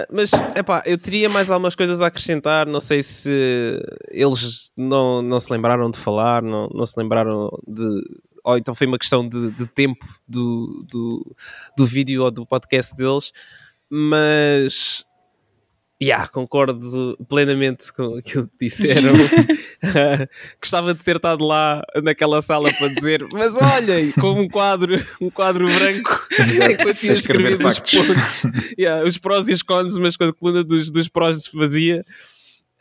*laughs* mas, epá, eu teria mais algumas coisas a acrescentar. Não sei se eles não, não se lembraram de falar, não, não se lembraram de. Ou então foi uma questão de, de tempo do, do, do vídeo ou do podcast deles, mas Yeah, concordo plenamente com aquilo que disseram. *laughs* Gostava de ter estado lá naquela sala para dizer, mas olhem, com um quadro, um quadro branco, enquanto ia escrever os pontos, yeah, os prós e os cons, mas com a coluna dos, dos prós vazia.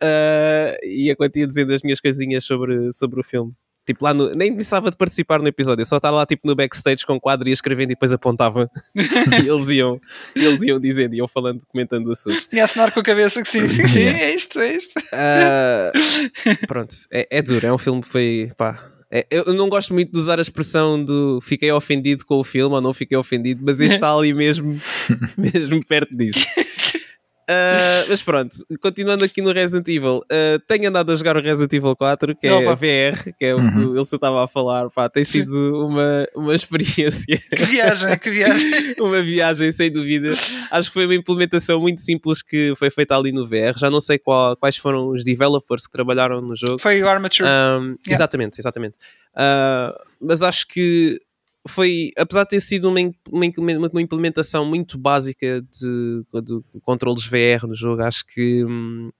Uh, e a quantia dizendo as minhas coisinhas sobre, sobre o filme. Tipo, lá no, nem precisava de participar no episódio, eu só estava lá tipo no backstage com quadro e escrevendo e depois apontava. *laughs* e eles iam, eles iam dizendo, iam falando, comentando o assunto. E a assinar com a cabeça que sim, sim, é isto, é isto. Uh, pronto, é, é duro, é um filme que foi, pá, é, eu não gosto muito de usar a expressão do fiquei ofendido com o filme ou não fiquei ofendido, mas este *laughs* está ali mesmo, mesmo perto disso. Uh, mas pronto, continuando aqui no Resident Evil, uh, tenho andado a jogar o Resident Evil 4, que é Opa. VR, que é uhum. o que ele estava a falar. Pá, tem sido uma, uma experiência. *laughs* Que viagem, que viagem. *laughs* uma viagem, sem dúvida. Acho que foi uma implementação muito simples que foi feita ali no VR. Já não sei qual, quais foram os developers que trabalharam no jogo. Foi o Armature. Um, yeah. Exatamente, exatamente. Uh, mas acho que foi, apesar de ter sido uma, uma implementação muito básica de, de controles VR no jogo, acho que hum,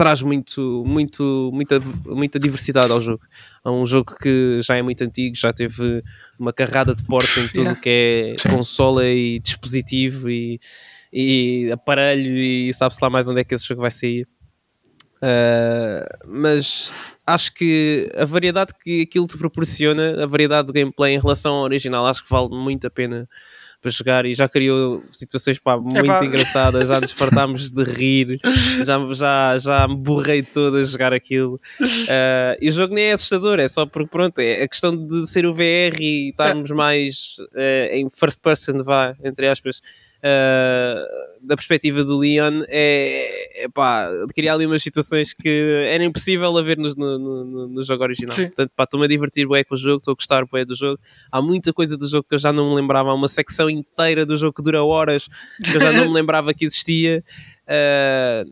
traz muito, muito, muita, muita diversidade ao jogo. É um jogo que já é muito antigo, já teve uma carrada de portas em tudo yeah. que é consola e dispositivo e, e aparelho e sabe-se lá mais onde é que esse jogo vai sair. Uh, mas acho que a variedade que aquilo te proporciona, a variedade de gameplay em relação ao original, acho que vale muito a pena para jogar e já criou situações pá, muito é engraçadas, já nos fartámos de rir, já, já, já me borrei todo a jogar aquilo. Uh, e o jogo nem é assustador, é só porque pronto, é a questão de ser o VR e estarmos mais uh, em first person, vá, entre aspas uh, da perspectiva do Leon é, é pá, criar ali umas situações que era impossível a ver no, no, no, no jogo original. Sim. Portanto, pá, estou-me a divertir bem com o jogo, estou a gostar bem do jogo. Há muita coisa do jogo que eu já não me lembrava, há uma secção inteira do jogo que dura horas que eu já não me *laughs* lembrava que existia. Uh,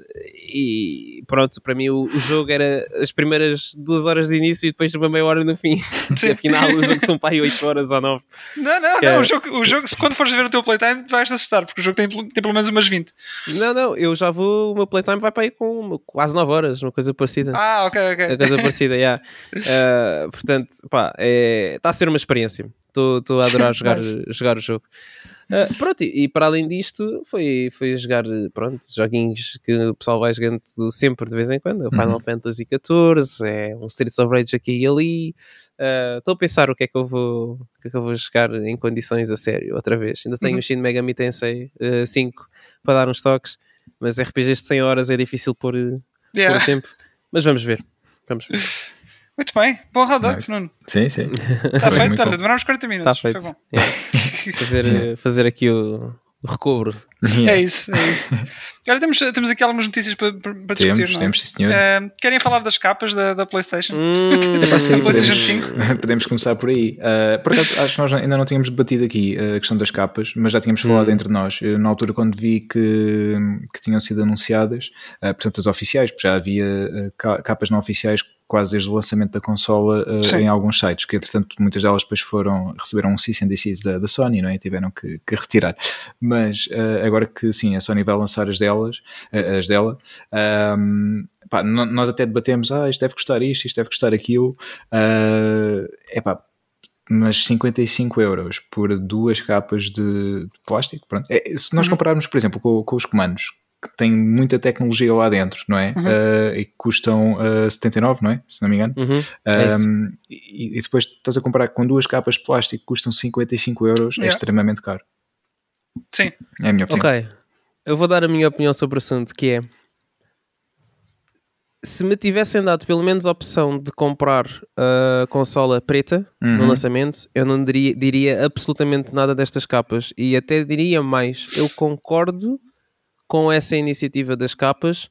e pronto, para mim o, o, jogo era as primeiras duas horas de início e depois uma meia hora no fim. *laughs* Afinal, o jogo são para aí 8 horas ou 9. Não, não, não. É... O, jogo, o jogo, quando fores ver o teu playtime, vais assustar, porque o jogo tem, tem pelo menos umas 20. Não, não, eu já vou. O meu playtime vai para aí com quase 9 horas, uma coisa parecida. Ah, ok, ok. Uma coisa parecida, já. Yeah. Uh, *laughs* portanto, pá, está é, a ser uma experiência. Estou a adorar *laughs* jogar, jogar o jogo. Uh, pronto, e, e, para além disto, foi, foi jogar pronto, joguinhos que o pessoal vai jogando sempre de vez em quando. O Final uhum. Fantasy XIV, é um Streets of Rage aqui e ali. Ah, estou uh, a pensar o que, é que eu vou, o que é que eu vou jogar em condições a sério outra vez. Ainda tenho uhum. o Shin Megami Tensei uh, ah, 5 para dar uns toques, mas RPGs de 100 horas é difícil pôr, yeah. tempo. Mas vamos ver. Vamos ver. Muito bem, bom nice. Nuno. Sim, sim. Está feito, olha, demorámos 40 minutos. Está feito. Yeah. Fazer, *laughs* fazer aqui o, recobro. Yeah. É isso, é isso. Agora temos, temos aqui algumas notícias para, para discutir, temos, não é? Temos, sim, senhor. Uh, querem falar das capas da, da PlayStation? Hum, *laughs* da sim, PlayStation podemos, 5? *laughs* Podemos começar por aí. Uh, por acaso, acho que nós ainda não tínhamos debatido aqui a questão das capas, mas já tínhamos falado hum. entre nós. Eu, na altura, quando vi que, que tinham sido anunciadas, uh, portanto, as oficiais, porque já havia capas não oficiais quase desde o lançamento da consola uh, em alguns sites, que entretanto muitas delas depois foram, receberam um cease and desist da, da Sony, não é? tiveram que, que retirar. Mas uh, agora que sim, a Sony vai lançar as delas, uh, as dela, um, pá, nós até debatemos, ah, isto deve custar isto, isto deve custar aquilo, é pá, mas 55 euros por duas capas de, de plástico, pronto. É, se nós uhum. compararmos, por exemplo, com, com os comandos, que têm muita tecnologia lá dentro, não é? Uhum. Uh, e custam uh, 79, não é? Se não me engano. Uhum. É um, e, e, depois estás a comparar com duas capas de plástico que custam 55 euros, é yeah. é extremamente caro. Sim. É a minha opinião. Ok. Eu vou dar a minha opinião sobre o assunto, que é se me tivessem dado pelo menos a opção de comprar a consola preta uhum. no lançamento, eu não diria, diria absolutamente nada destas capas. E até diria mais, eu concordo com essa iniciativa das capas,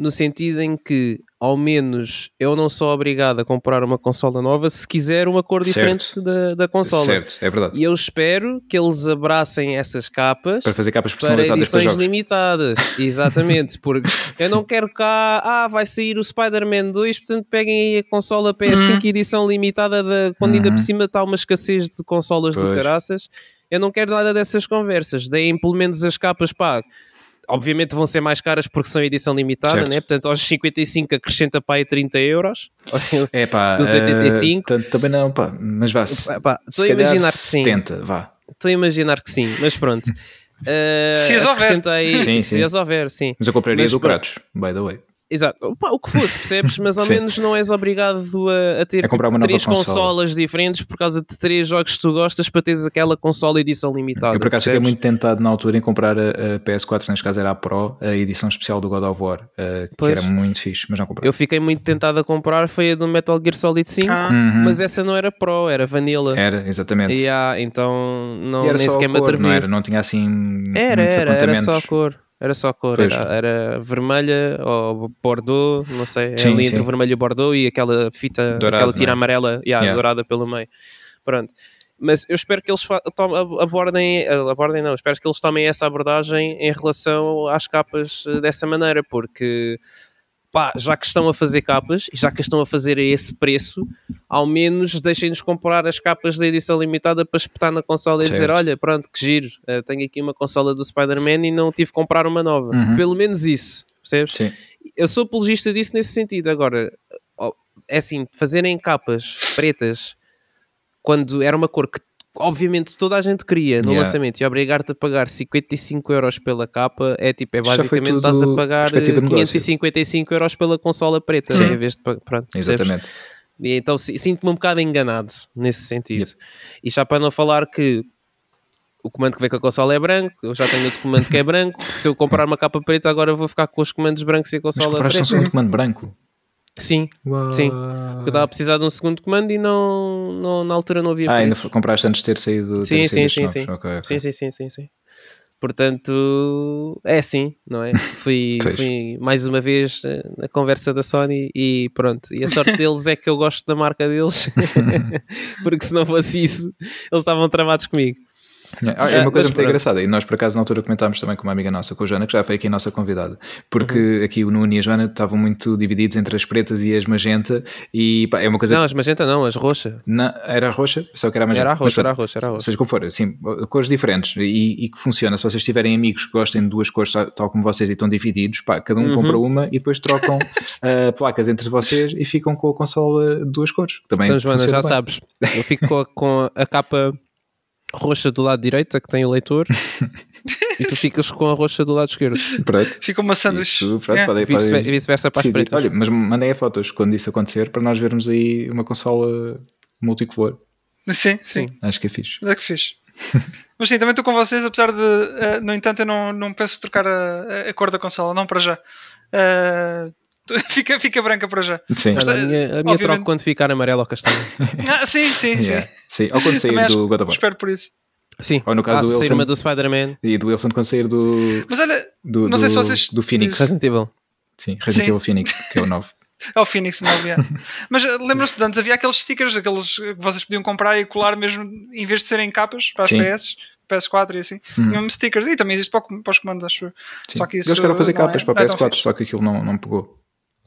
no sentido em que, ao menos, eu não sou obrigado a comprar uma consola nova se quiser uma cor diferente da, da consola. Certo, é verdade. E eu espero que eles abracem essas capas para fazer capas personalizadas para edições para limitadas. *laughs* Exatamente, porque eu não quero cá, ah, vai sair o Spider-Man 2, portanto peguem aí a consola PS5 uhum. edição limitada de, quando ainda por uhum. cima está uma escassez de consolas pois. do caraças. Eu não quero nada dessas conversas. Deem pelo menos as capas, pá obviamente vão ser mais caras porque são edição limitada, né? portanto aos 55 acrescenta para aí 30 euros. *laughs* É pá, dos 85 uh, também não, pá, mas vá estou a imaginar que 70, sim vá. Estou a imaginar que sim, mas pronto. Uh, *laughs* se as houver. aí, sim, se as houver, sim. Mas eu compraria mas, do Kratos, by the way Exato, Opa, o que fosse, percebes? Mas ao *laughs* menos não és obrigado a, a ter A comprar tipo, uma nova três consola. consolas diferentes por causa de três jogos que tu gostas para teres aquela consola edição limitada. Eu por acaso fiquei muito tentado na altura em comprar a, a PS4, que neste caso era a Pro, a edição especial do God of War, eh, que Pois. era muito fixe, mas não comprei. Eu fiquei muito tentado a comprar, foi a do Metal Gear Solid 5, Ah. Uhum. mas essa não era Pro, era Vanilla. Era, exatamente. E, ah, então não, E era nem sequer a me atrevi. não era? Não tinha assim Era, muitos era, era apontamentos. só a cor. Era só a cor, Pois. era, era vermelha ou Bordeaux, não sei, Sim, ali entre sim. o vermelho e o Bordeaux e aquela fita, Dourado, aquela tira é? amarela yeah, Yeah. dourada pelo meio. Pronto. Mas eu espero que eles abordem, abordem não, espero que eles tomem essa abordagem em relação às capas eh, dessa maneira, porque pá, já que estão a fazer capas e já que estão a fazer a esse preço, ao menos deixem-nos comprar as capas da edição limitada para espetar na consola e dizer: Certo. Olha, pronto, que giro, eh, tenho aqui uma consola do Spider-Man e não tive que comprar uma nova. Uhum. Pelo menos isso, percebes? Sim. Eu sou apologista disso nesse sentido. Agora, é assim, fazerem capas pretas quando era uma cor que obviamente toda a gente queria no Yeah. lançamento e obrigar-te a pagar 55 euros pela capa é tipo, é basicamente estás a pagar eh, perspectiva de negócio. 555 euros pela consola preta Sim. em vez de pronto, percebes? Exatamente. E então si- sinto-me um bocado enganado nesse sentido. E já para não falar que o comando que vem com a consola é branco, eu já tenho outro comando que é branco. Se eu comprar uma capa preta, agora vou ficar com os comandos brancos e a Mas consola compraste um segundo comando branco? Sim, Sim. eu estava a precisar de um segundo comando e não, não- na altura não havia Ah, ainda compraste antes de ter saído, Sim, ter sim, saído sim, sim. novos. Ok, ok. Sim, sim, sim, sim, sim. Portanto, é assim, não é? *laughs* Fui, fui mais uma vez eh, na conversa da Sony e pronto. E a sorte deles é que eu gosto da marca deles, *laughs* *laughs* porque se não fosse isso, eles estavam tramados comigo. É, Ah, é uma coisa muito pronto. engraçada e nós por acaso na altura comentámos também com uma amiga nossa, com a Joana, que já foi aqui a nossa convidada, porque Uhum. aqui o Nuno e a Joana estavam muito divididos entre as pretas e as magenta e pá, é uma coisa Não, as magenta não, as roxa. Na- era a roxa? Pensava que era a magenta. Era a roxa, Mas era a roxa, era a roxa. Seja como for, assim, cores diferentes e, e que funciona. Se vocês tiverem amigos que gostem de duas cores, tal- como vocês, e estão divididos, pá, cada um Uhum. compra uma e depois trocam ah, *laughs* placas entre vocês e ficam com a consola de duas cores. Também Então, Joana, já bem. sabes, eu fico com a, com a capa roxa do lado direito, a que tem o leitor, *laughs* e tu ficas com a roxa do lado esquerdo. Pronto. Fica uma sanduíche. Isso, pronto, É. podem, Vice- podem Vice-versa para as pretas. Olha, mas mandem a fotos quando isso acontecer para nós vermos aí uma consola multicolor. Sim, sim. Acho que é fixe. É que fixe. *laughs* Mas sim, também estou com vocês, apesar de, eh, no entanto, eu não, não penso trocar a, a cor da consola, não para já. Eh, *laughs* fica, fica branca para já. Sim. Olha, a minha, a minha Obviamente- troca quando ficar amarelo ou castanho. *laughs* Ah, sim, sim, Yeah. sim. Sim. Ou quando sair Também do God of War. Espero por isso. Sim, Ou no caso ah, do Wilson. uma do Spider-Man, E do Wilson quando sair do, Mas olha, do, Não sei do, se vocês- do Phoenix. Resident Evil. Sim, Resident. Evil Phoenix, que é o 9. *laughs* é o Phoenix, não havia. Mas eh, lembram-se de antes, havia aqueles stickers aqueles que vocês podiam comprar e colar mesmo, em vez de serem capas para as Sim. PS, PS4 e assim. Tinham mesmo stickers e também existe para, os comandos, acho eu. Sim. Só que isso Eles queriam fazer não é- capas para é tão PS4, fixe. só que aquilo não, não pegou.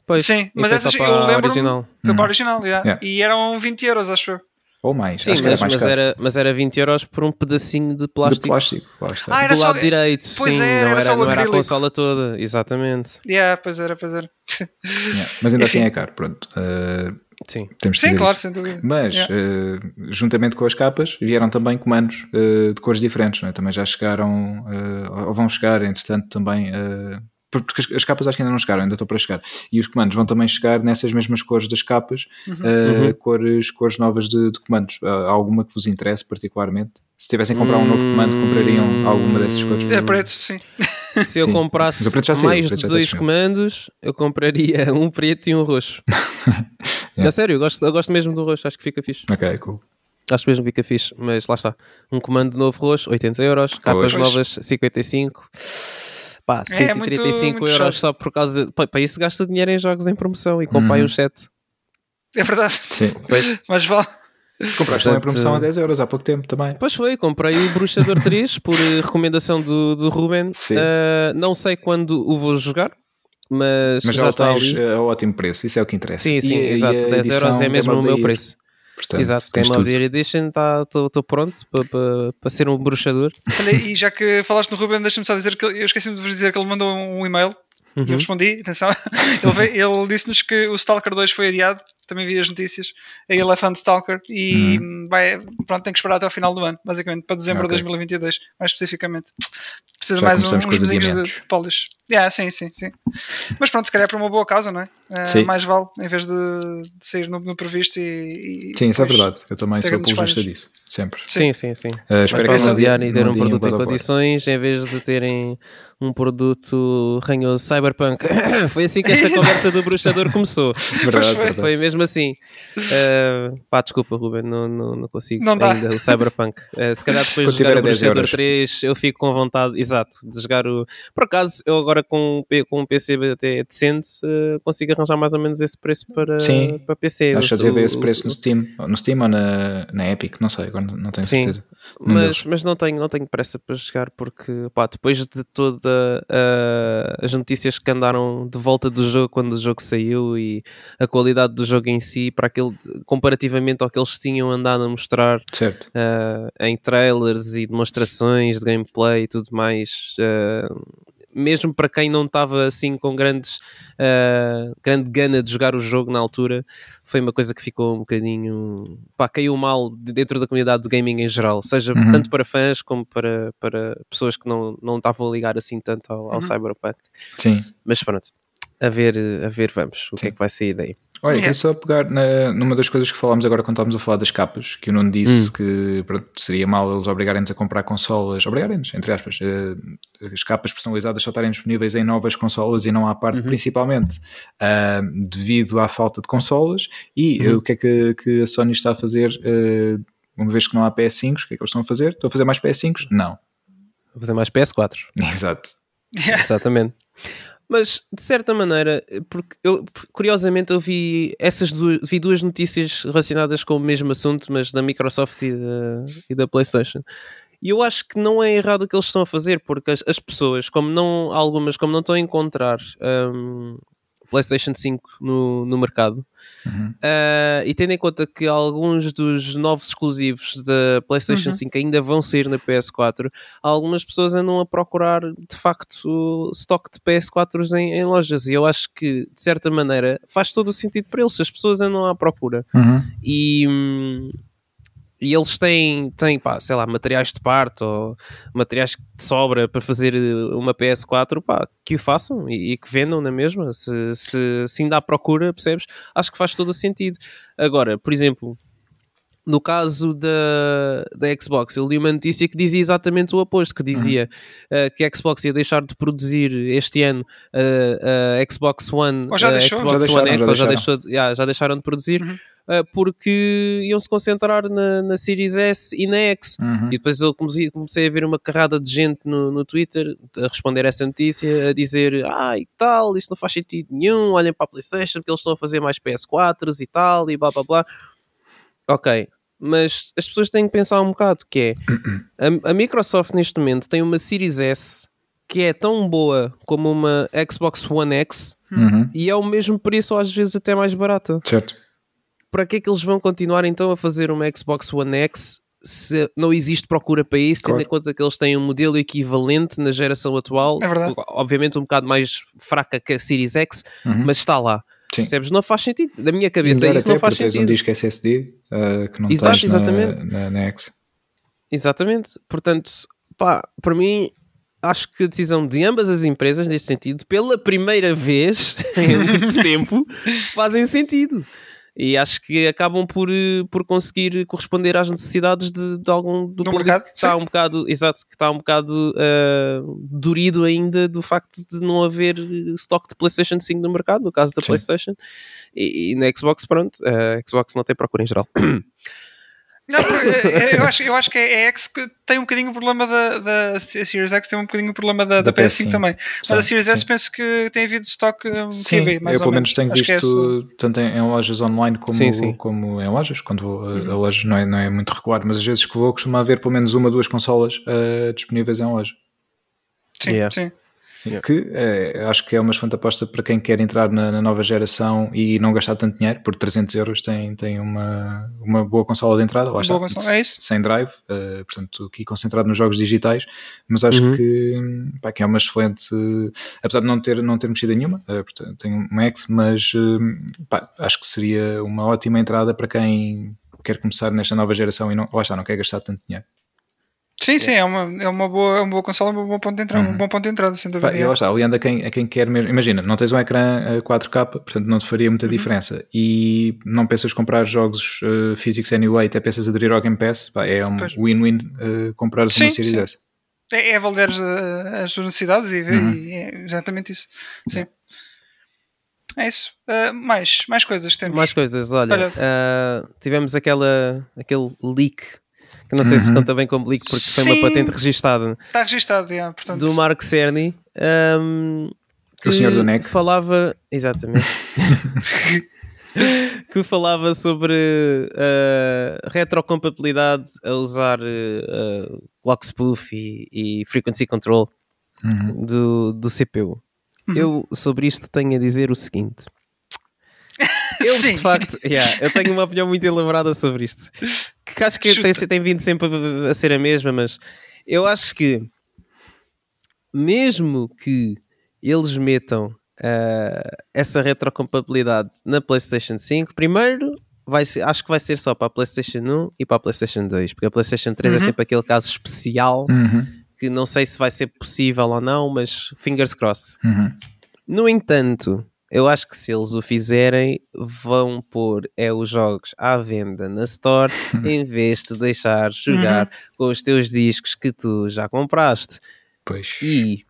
Pois, Sim, mas essas só eu para a lembro-me- original. Foi para a original, yeah. Yeah. e eram 20 euros, acho eu. Ou mais. Sim, acho que mas, era mais mas era, mas era 20 euros por um pedacinho de plástico, De plástico. Lá está. Ah, era do só- lado direito. Pois sim, é, não era era, não era a consola toda, exatamente. Yeah, pois era, pois era. *laughs* Yeah. Mas ainda assim é caro, pronto. Uh, Sim. temos que Sim, claro, isso. sem dúvida. Mas, Yeah. uh, juntamente com as capas, vieram também comandos uh, de cores diferentes. não é? Também já chegaram, uh, ou vão chegar, entretanto, também. Uh, porque as, as capas acho que ainda não chegaram, ainda estou para chegar. E os comandos vão também chegar nessas mesmas cores das capas, uh, Uhum. cores, cores novas de, de comandos. Uh, há alguma que vos interesse particularmente? Se tivessem que comprar um novo comando, comprariam alguma dessas cores? É preto, sim. *laughs* Se eu Sim. comprasse saiu, mais de está dois comandos, eu compraria *laughs* um preto e um roxo. *laughs* Yeah. A sério, eu gosto, eu gosto mesmo do roxo, acho que fica fixe. Ok, cool. Acho mesmo que fica fixe, mas lá está. Um comando novo roxo, 80 euros, capas Pois. novas, 55. Pá, É, muito- 135 muito euros chato. só por causa. Pá, para isso gasto dinheiro em jogos em promoção e comprei Uhum. um 7. É verdade. Sim. Pois, *laughs* Mas vale. Compraste uma promoção a 10 euros há pouco tempo também. Pois foi, comprei o Bruxador *laughs* 3 por eh, recomendação do, do Ruben. Sim. Ah, não sei quando o vou jogar, mas, Mas já já está tens ali. a ótimo preço, isso é o que interessa. Sim, sim, E- e exato. a 10 euros é mesmo o meu preço. Portanto, Exato, tens Game of the Year Edition estou pronto para pa, pa ser um bruxador. Olha, e já que falaste no Ruben, deixa-me só dizer que eu esqueci-me de vos dizer que ele mandou um e-mail e eu Uhum. respondi. Atenção, *laughs* ele, ele disse-nos que o Stalker 2 foi adiado também vi as notícias, a Elephant Stalker, e hum. vai, pronto, tem que esperar até ao final do ano, basicamente, para dezembro okay. de 2022, mais especificamente. Precisa Já mais um, uns mesinhos de, de polish. Yeah, sim, sim, sim. Mas pronto, se calhar é para uma boa causa, não é? Uh, mais vale, em vez de, de sair no, no, previsto e, e. Sim, isso é verdade. Eu também sou apologista disso, sempre. Sim, sim, sim. Uh, espero que adiar e ter um produto em condições, em vez de terem um produto ranhoso cyberpunk. *coughs* foi assim que esta *laughs* conversa do bruxador começou. Verdade, verdade. Foi mesmo assim. Uh, pá, desculpa, Ruben, não, não, não consigo não ainda o cyberpunk. Uh, se calhar depois *laughs* de jogar o bruxador 3 eu fico com vontade, exato, de jogar o. Por acaso, eu agora com, com um PC até decente uh, consigo arranjar mais ou menos esse preço para, Sim. para PC. Acho que eu esse preço o, no Steam, no Steam ou na, na Epic, não sei, agora não tenho Sim. certeza. Mas, mas não, tenho, não tenho pressa para jogar porque pá, depois de toda uh, as notícias que andaram de volta do jogo quando o jogo saiu e a qualidade do jogo em si para aquele comparativamente ao que eles tinham andado a mostrar uh, em trailers e demonstrações de gameplay e tudo mais uh, mesmo para quem não estava assim com grandes, uh, grande gana de jogar o jogo na altura, foi uma coisa que ficou um bocadinho. pá, caiu mal dentro da comunidade do gaming em geral, seja uhum. tanto para fãs como para, para pessoas que não, não estavam a ligar assim tanto ao, ao uhum. Cyberpunk. Sim. Mas pronto, a ver, a ver vamos, o Sim. que é que vai sair daí. Olha, queria só pegar na, numa das coisas que falámos agora quando estávamos a falar das capas, que o Nuno disse hum. que pronto, seria mal eles obrigarem-nos a comprar consolas, obrigarem-nos, entre aspas, uh, as capas personalizadas só estarem disponíveis em novas consolas e não à parte, uhum. principalmente uh, devido à falta de consolas. E uhum. uh, o que é que, que, a Sony está a fazer, uma vez que não há PS5, o que é que eles estão a fazer? Estão a fazer mais PS5? Não. Vou fazer mais PS4. *laughs* Exato. *laughs* Exatamente. Mas de certa maneira, porque eu curiosamente eu vi essas duas, vi duas notícias relacionadas com o mesmo assunto, mas da Microsoft e da, e da PlayStation. E eu acho que não é errado o que eles estão a fazer, porque as, as pessoas, como não, algumas, como não estão a encontrar um, PlayStation 5 no, no mercado. Uhum. Uh, e tendo em conta que alguns dos novos exclusivos da PlayStation uhum. 5 ainda vão sair na PS4, algumas pessoas andam a procurar de facto stock de PS4 em, em, lojas. E eu acho que de certa maneira faz todo o sentido para eles. As pessoas andam à procura uhum. e. Hum, e eles têm, têm pá, sei lá, materiais de parte ou materiais de sobra para fazer eh, uma PS4, pá, que o façam e, e que vendam na mesma. Se, se, se ainda há procura, percebes? Acho que faz todo o sentido. Agora, por exemplo, no caso da, da Xbox, eu li uma notícia que dizia exatamente o oposto, que dizia uhum. uh, que a Xbox ia deixar de produzir este ano uh, a Xbox One, ou já deixou, Xbox já One X, já, deixaram. já, deixou, já, já deixaram de produzir. Uhum uh, porque iam se concentrar na, na Series S e na X. Uhum. E depois eu comecei, comecei, a ver uma carrada de gente no, no Twitter a responder essa notícia, a dizer: Ah, e tal, isto não faz sentido nenhum, olhem para a PlayStation porque eles estão a fazer mais PS4s e tal, e blá blá blá. Ok, mas as pessoas têm que pensar um bocado que é a, a, Microsoft neste momento tem uma Series S que é tão boa como uma Xbox One X uhum. e é o mesmo preço ou às vezes até mais barata. Certo para que é que eles vão continuar então a fazer uma Xbox One X se não existe procura para isso, claro. tendo em conta que eles têm um modelo equivalente na geração atual, é obviamente um bocado mais fraca que a Series X, uhum. mas está lá. Sim. Percebes? Não faz sentido. Da minha cabeça, isso não faz sentido. um disco SSD uh, que não Exato, tens exatamente. Na, na, na X. Exatamente. Portanto, pá, para mim, acho que a decisão de ambas as empresas, neste sentido, pela primeira vez *laughs* em muito tempo, *laughs* fazem sentido e acho que acabam por, eh, por conseguir corresponder às necessidades de, de algum do, público mercado, que está um bocado exato que está um bocado uh, durido ainda do facto de não haver stock de PlayStation 5 no mercado no caso da sim. PlayStation e, e, na Xbox pronto a Xbox não tem procura em geral *clears throat* Não, eu, *laughs* acho, eu acho que é a X que tem um bocadinho o problema da, da Series X, tem um bocadinho o problema da, da, da PS5, PS5 também. Mas sim, a Series sim. S penso que tem havido estoque um, sim, mais eu pelo menos tenho acho visto é tanto em, em, lojas online como, sim, como em lojas, quando vou a, a uhum. lojas não é, não é muito regular, mas às vezes que vou costuma haver pelo menos uma ou duas consolas uh, disponíveis em loja. Sim, yeah. sim. Que é, acho que é uma excelente aposta para quem quer entrar na, na, nova geração e não gastar tanto dinheiro, por 300 euros tem, tem uma, uma boa consola de entrada, lá está, consola, é sem drive, uh, portanto aqui concentrado nos jogos digitais, mas acho uhum. que, pá, que é uma excelente, apesar de não ter, não ter mexido nenhuma, uh, portanto, tenho um X, mas pá, acho que seria uma ótima entrada para quem quer começar nesta nova geração e não, lá está, não quer gastar tanto dinheiro. Sim, sim, é uma, é uma, boa, é uma boa consola, um bom ponto de entrada, uhum. um bom ponto de entrada, sem dúvida. Pá, eu está, aliando a quem, a quem quer mesmo. Imagina, não tens um ecrã 4K, portanto não te faria muita uhum. diferença. E não pensas comprar jogos uh, físicos anyway, até pensas aderir ao Game Pass, pá, é um win-win uh, comprar sim, uma Series S. É, é avaliar as, as necessidades e ver, uhum. e é exatamente isso. Sim. É isso. Uh, mais, mais coisas temos. Mais coisas, olha. olha. Uh, tivemos aquela, aquele leak que não sei uhum. se conta bem como leak porque foi uma patente registada. Está registado, yeah, portanto. Do Mark Cerny. Um, que o senhor do NEC. falava. Exatamente. *laughs* que falava sobre uh, retrocompatibilidade a usar uh, clock spoof e, e frequency control uhum. do, do CPU. Uhum. Eu sobre isto tenho a dizer o seguinte. *laughs* Eles Sim. de facto, yeah, eu tenho uma opinião muito elaborada sobre isto. *laughs* Que acho que tem, tem vindo sempre a ser a mesma, mas eu acho que mesmo que eles metam uh, essa retrocompatibilidade na PlayStation 5, primeiro vai ser, acho que vai ser só para a PlayStation 1 e para a PlayStation 2, porque a PlayStation 3 é uhum. é sempre aquele caso especial uhum. que não sei se vai ser possível ou não, mas fingers crossed. Uhum. No entanto, eu acho que se eles o fizerem, vão pôr é os jogos à venda na Store *laughs* em vez de deixar jogar uhum. com os teus discos que tu já compraste. Pois. E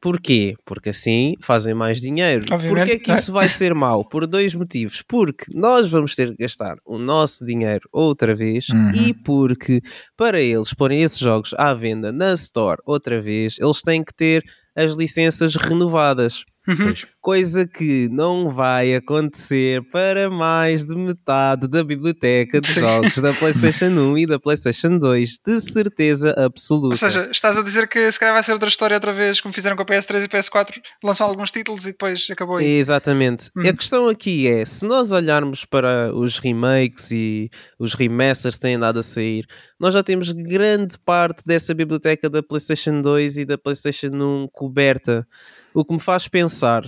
porquê? Porque assim fazem mais dinheiro. Porquê é que isso vai ser mau? Por dois motivos. Porque nós vamos ter que gastar o nosso dinheiro outra vez uhum. e porque para eles porem esses jogos à venda na Store outra vez, eles têm que ter as licenças renovadas. Uhum. Coisa que não vai acontecer para mais de metade da biblioteca de jogos da *laughs* PlayStation 1 e da PlayStation 2, de certeza absoluta. Ou seja, estás a dizer que se calhar vai ser outra história outra vez, como fizeram com a PS3 e PS4, lançam alguns títulos e depois acabou aí. Exatamente. Uhum. A questão aqui é: se nós olharmos para os remakes e os remasters que têm andado a sair, nós já temos grande parte dessa biblioteca da PlayStation 2 e da PlayStation 1 coberta. O que me faz pensar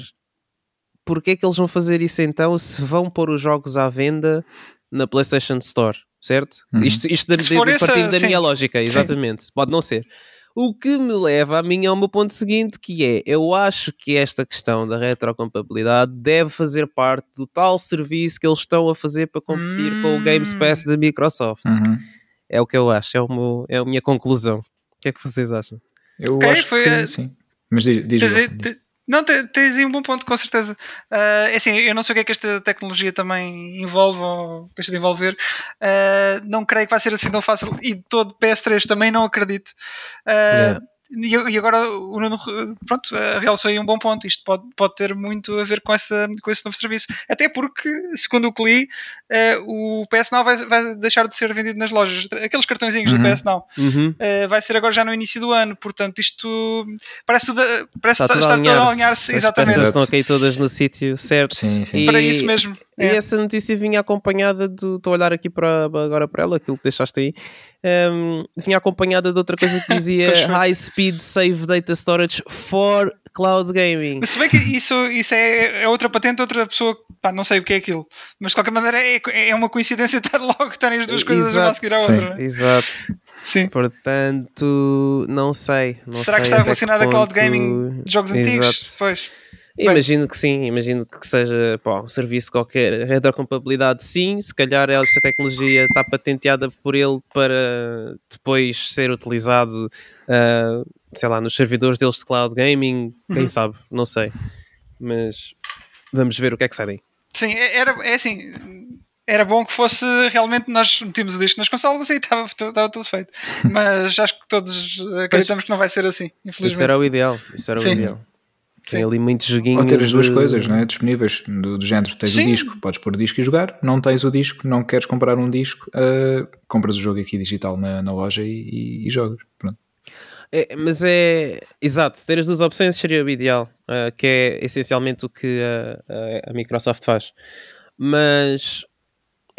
porque é que eles vão fazer isso então se vão pôr os jogos à venda na PlayStation Store, certo? Uhum. Isto, isto de, de, de, partindo da sim. minha lógica, exatamente. Sim. Pode não ser. O que me leva a mim ao meu ponto seguinte, que é, eu acho que esta questão da retrocompatibilidade deve fazer parte do tal serviço que eles estão a fazer para competir com o Games Pass da Microsoft. Uhum. É o que eu acho, é, o meu, é a minha conclusão. O que é que vocês acham? Eu okay, acho foi, que sim. Mas diz, diz, diz. Não, tens aí um bom ponto, com certeza. Uh, é assim, eu não sei o que é que esta tecnologia também envolve ou deixa de envolver. Uh, não creio que vai ser assim tão fácil. E todo PS3 também não acredito. Uh, yeah. E agora o Nuno pronto, realçou aí um bom ponto. Isto pode, pode ter muito a ver com, essa, com esse novo serviço. Até porque, segundo o que li, uh, o PS Now vai, vai, deixar de ser vendido nas lojas. Aqueles cartõezinhos uhum. do PS Now. Uhum. Uh, vai ser agora já no início do ano. Portanto, isto parece, tudo, parece está estar tudo a alinhar-se. Exatamente. As estão aqui todas no sítio certo. Sim, sim. E, para isso mesmo. E é. essa notícia vinha acompanhada do. Estou a olhar aqui para, agora para ela, aquilo que deixaste aí um, vinha acompanhada de outra coisa que *laughs* dizia High Speed Save Data Storage for Cloud Gaming. Se bem que isso, isso é, é outra patente, outra pessoa, pá, não sei o que é aquilo, mas de qualquer maneira é, é uma coincidência *laughs* estar logo estarem as duas coisas exato, a seguir à outra. Sim, exato. Sim. Portanto, não sei. Não Será sei que está relacionado a Cloud Gaming de jogos antigos? Exato. Pois. Imagino que sim, imagino que seja pá, um serviço qualquer. Retrocompatibilidade, sim, se calhar essa tecnologia está patenteada por ele para depois ser utilizado, uh, sei lá, nos servidores deles de cloud gaming, quem uhum. sabe, não sei. Mas vamos ver o que é que sai daí. Sim, é, era, é assim, era bom que fosse realmente nós metimos o disco nas consolas e estava, estava tudo feito. *laughs* Mas acho que todos acreditamos que não vai ser assim, infelizmente. Isso era o ideal, isso era Sim. o ideal. Tem Sim. ali muitos joguinhos. Ou ter as duas de... coisas não é? disponíveis do, do género. Tens Sim. o disco, podes pôr o disco e jogar. Não tens o disco, não queres comprar um disco, uh, compras o jogo aqui digital na, na loja e, e, e jogas. Pronto. É, mas é. Exato, ter as duas opções seria o ideal, uh, que é essencialmente o que a, a, Microsoft faz. Mas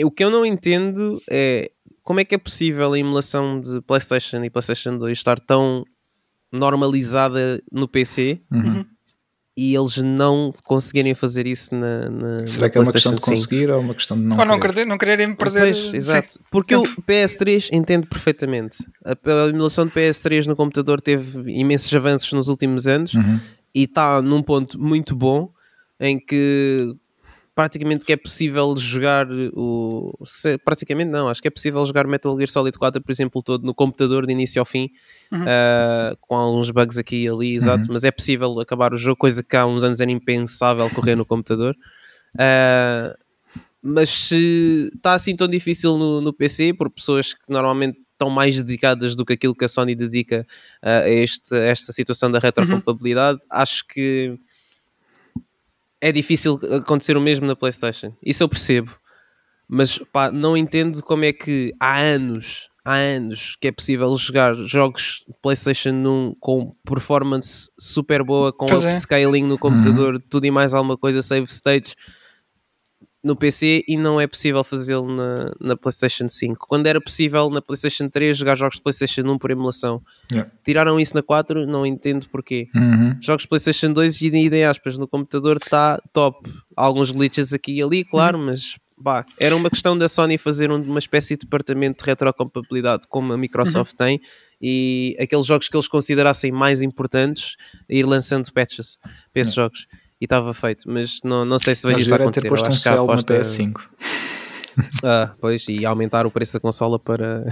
o que eu não entendo é como é que é possível a emulação de PlayStation e PlayStation 2 estar tão normalizada no PC uhum. E eles não conseguirem fazer isso na, na Será na que é uma questão de conseguir ou uma questão de não ou não querer, não quererem perder Pois, exato. Porque o PS3 entendo perfeitamente. A, a emulação de PS3 no computador teve imensos avanços nos últimos anos Uhum. e está num ponto muito bom em que praticamente que é possível jogar o se- praticamente não, acho que é possível jogar Metal Gear Solid 4 por exemplo todo no computador de início ao fim Uhum. ah, com alguns bugs aqui e ali, exato, mas é possível acabar o jogo, coisa que há uns anos era impensável correr no computador. Ah, mas se está assim tão difícil no, no PC por pessoas que normalmente estão mais dedicadas do que aquilo que a Sony dedica ah, a, este, a esta situação da retrocompatibilidade, acho que é difícil acontecer o mesmo na PlayStation. Isso eu percebo, mas pá, não entendo como é que há anos, há anos que é possível jogar jogos de PlayStation 1 com performance super boa, com Pois é. upscaling no computador, tudo e mais alguma coisa, save states no PC e não é possível fazê-lo na, na PlayStation 5. Quando era possível na PlayStation 3 jogar jogos de PlayStation 1 por emulação. Yeah. Tiraram isso na 4, não entendo porquê. Uhum. Jogos de PlayStation 2 e em aspas no computador está top. Há alguns glitches aqui e ali, claro, mas pá, era uma questão da Sony fazer um- uma espécie de departamento de retrocompatibilidade como a Microsoft tem e aqueles jogos que eles considerassem mais importantes ir lançando patches para esses jogos. E estava feito, mas não, não sei se vejo isso acontecer. ter posto um na aposta- PS5. *laughs* Ah, pois, e aumentar o preço da consola para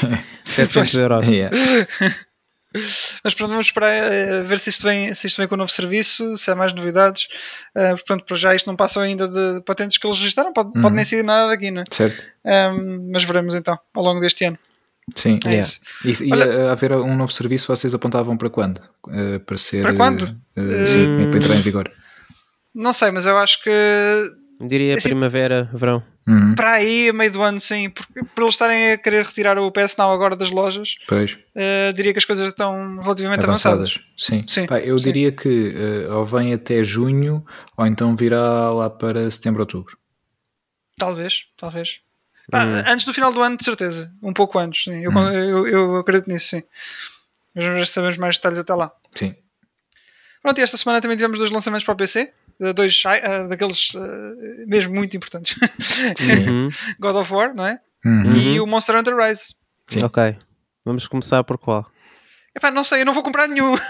*laughs* 700 euros. Yeah. *laughs* Mas pronto, vamos esperar eh, ver se isto, vem, se isto vem com o novo serviço, se há mais novidades. Eh, portanto, para já isto não passou ainda de patentes que eles registraram, pode, pode nem sair nada daqui, não é? Certo? Ahm, mas veremos então, ao longo deste ano. Sim. É Yeah. isso. E, e Olha- a haver um novo serviço, vocês apontavam para quando? Eh, para ser. Para quando? eh, sim, para entrar em vigor. Não sei, mas eu acho que Diria Assim- primavera, verão. Uhum. para aí, a meio do ano, sim, porque por eles estarem a querer retirar o PS Now agora das lojas, Pois, eh, diria que as coisas estão relativamente avançadas. avançadas. Sim. Sim, Pá, eu sim. diria que eh, ou vem até junho, ou então virá lá para setembro, outubro. Talvez, talvez. Pá, Hum. Antes do final do ano, de certeza. Um pouco antes, sim. Eu, Hum. eu, eu acredito nisso, sim. Mas vamos ver se sabemos mais detalhes até lá. Sim. Pronto, e esta semana também tivemos dois lançamentos para o PC. Dois eh, daqueles eh, mesmo muito importantes. Sim. *laughs* God of War, não é? Uhum. E o Monster Hunter Rise. Sim. Ok. Vamos começar por qual? Epá, não sei, eu não vou comprar nenhum. *laughs*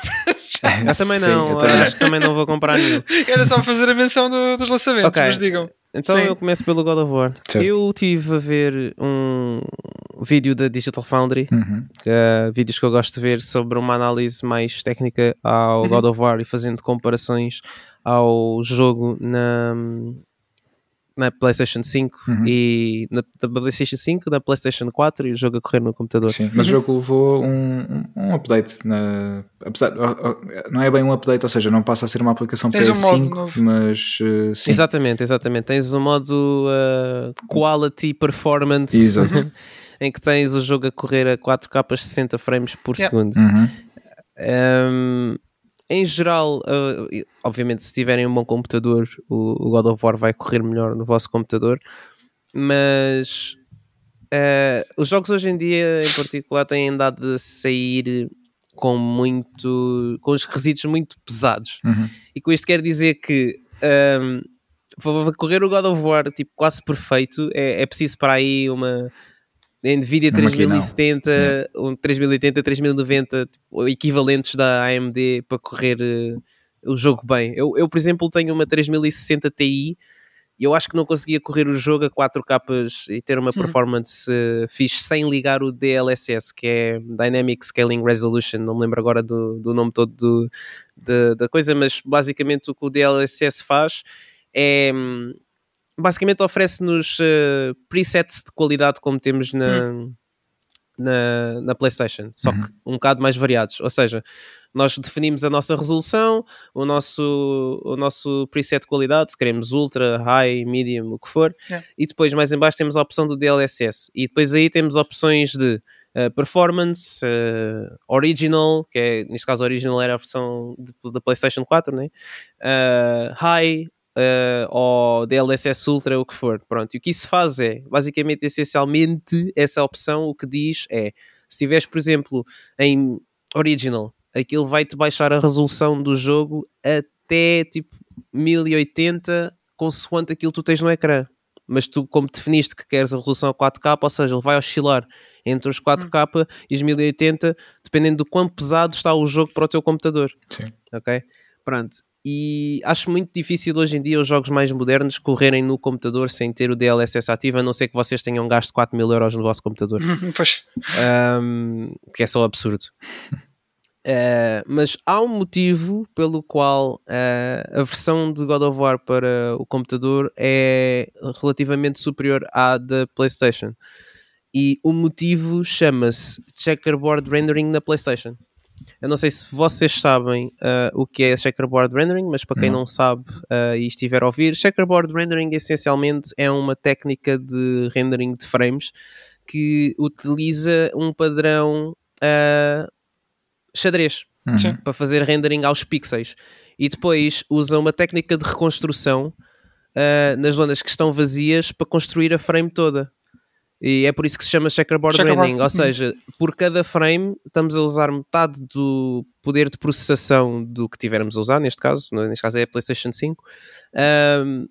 Eu também Sim, não, eu também. acho que também não vou comprar nenhum. *laughs* Era só fazer a menção do- dos lançamentos, Ok. mas digam. Então Sim. eu começo pelo God of War. Certo. Eu tive a ver um vídeo da Digital Foundry, Uhum. que é vídeos que eu gosto de ver sobre uma análise mais técnica ao Uhum. God of War e fazendo comparações ao jogo na, na PlayStation 5 Uhum. e na, na PlayStation 5, na PlayStation 4 e o jogo a correr no computador. Sim, mas o jogo levou um, um- um update. Na, apesar, não é bem um update, ou seja, não passa a ser uma aplicação Tens um modo PS5, novo. mas eh, sim. Exatamente, exatamente. Tens o modo uh, Quality Performance Exato. *laughs* em que tens o jogo a correr a 4K 60 frames por Yeah. segundo. Uhum. Um, em geral, uh, obviamente, se tiverem um bom computador, o, o God of War vai correr melhor no vosso computador. Mas uh, os jogos hoje em dia, em particular, têm andado a sair com muito com os requisitos muito pesados. Uhum. E com isto quer dizer que um, para correr o God of War tipo, quase perfeito, é, é preciso para aí uma Nvidia Uma maquinão. 3070, um 3080, 3090, tipo, equivalentes da AMD para correr eh, o jogo bem. Eu, eu, por exemplo, tenho uma 3060 Ti e eu acho que não conseguia correr o jogo a 4K e ter uma performance eh, fixe sem ligar o DLSS, que é Dynamic Scaling Resolution, não me lembro agora do, do nome todo do, da- da coisa, mas basicamente o que o DLSS faz é hum, basicamente oferece-nos eh, presets de qualidade como temos na, na, na PlayStation, só que um bocado mais variados. Ou seja, nós definimos a nossa resolução, o nosso, o nosso preset de qualidade, se queremos ultra, high, medium, o que for, Yeah. e depois mais em baixo temos a opção do DLSS. E depois aí temos opções de uh, Performance, uh, Original, que é, neste caso Original era a versão de, da PlayStation 4, né? High, ou DLSS Ultra, o que for. Pronto, e o que isso faz é, basicamente, essencialmente, essa opção, o que diz é, se estiveres, por exemplo, em Original, aquilo vai-te baixar a resolução do jogo até tipo 1080 consoante aquilo que tu tens no ecrã. Mas tu, como definiste que queres a resolução 4K, ou seja, ele vai oscilar entre os 4K e os 1080, dependendo do quão pesado está o jogo para o teu computador. Sim. Ok? Pronto. E acho muito difícil hoje em dia os jogos mais modernos correrem no computador sem ter o DLSS ativo, a não ser que vocês tenham gasto 4 mil euros no vosso computador. pois. Um, que é só absurdo. Uh, *laughs* mas há um motivo pelo qual uh, a versão de God of War para o computador é relativamente superior à da PlayStation. E o motivo chama-se Checkerboard Rendering na PlayStation. Eu não sei se vocês sabem uh, o que é Checkerboard Rendering, mas para quem não, não sabe e estiver a ouvir, Checkerboard Rendering essencialmente é uma técnica de rendering de frames que utiliza um padrão xadrez uhum. para fazer rendering aos pixels e depois usa uma técnica de reconstrução uh, nas zonas que estão vazias para construir a frame toda. E é por isso que se chama checkerboard, checkerboard. rendering, ou seja, por cada frame estamos a usar metade do poder de processação do que tivermos a usar, neste caso, neste caso é a PlayStation 5, um,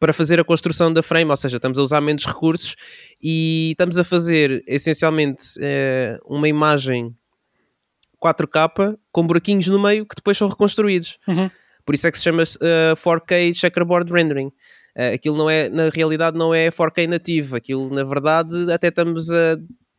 para fazer a construção da frame, ou seja, estamos a usar menos recursos e estamos a fazer essencialmente uh, uma imagem 4K com buraquinhos no meio que depois são reconstruídos. Uhum. Por isso é que se chama uh, 4K Checkerboard Rendering. Uh, aquilo não é, na realidade, não é 4K nativo. Aquilo, na verdade, até estamos a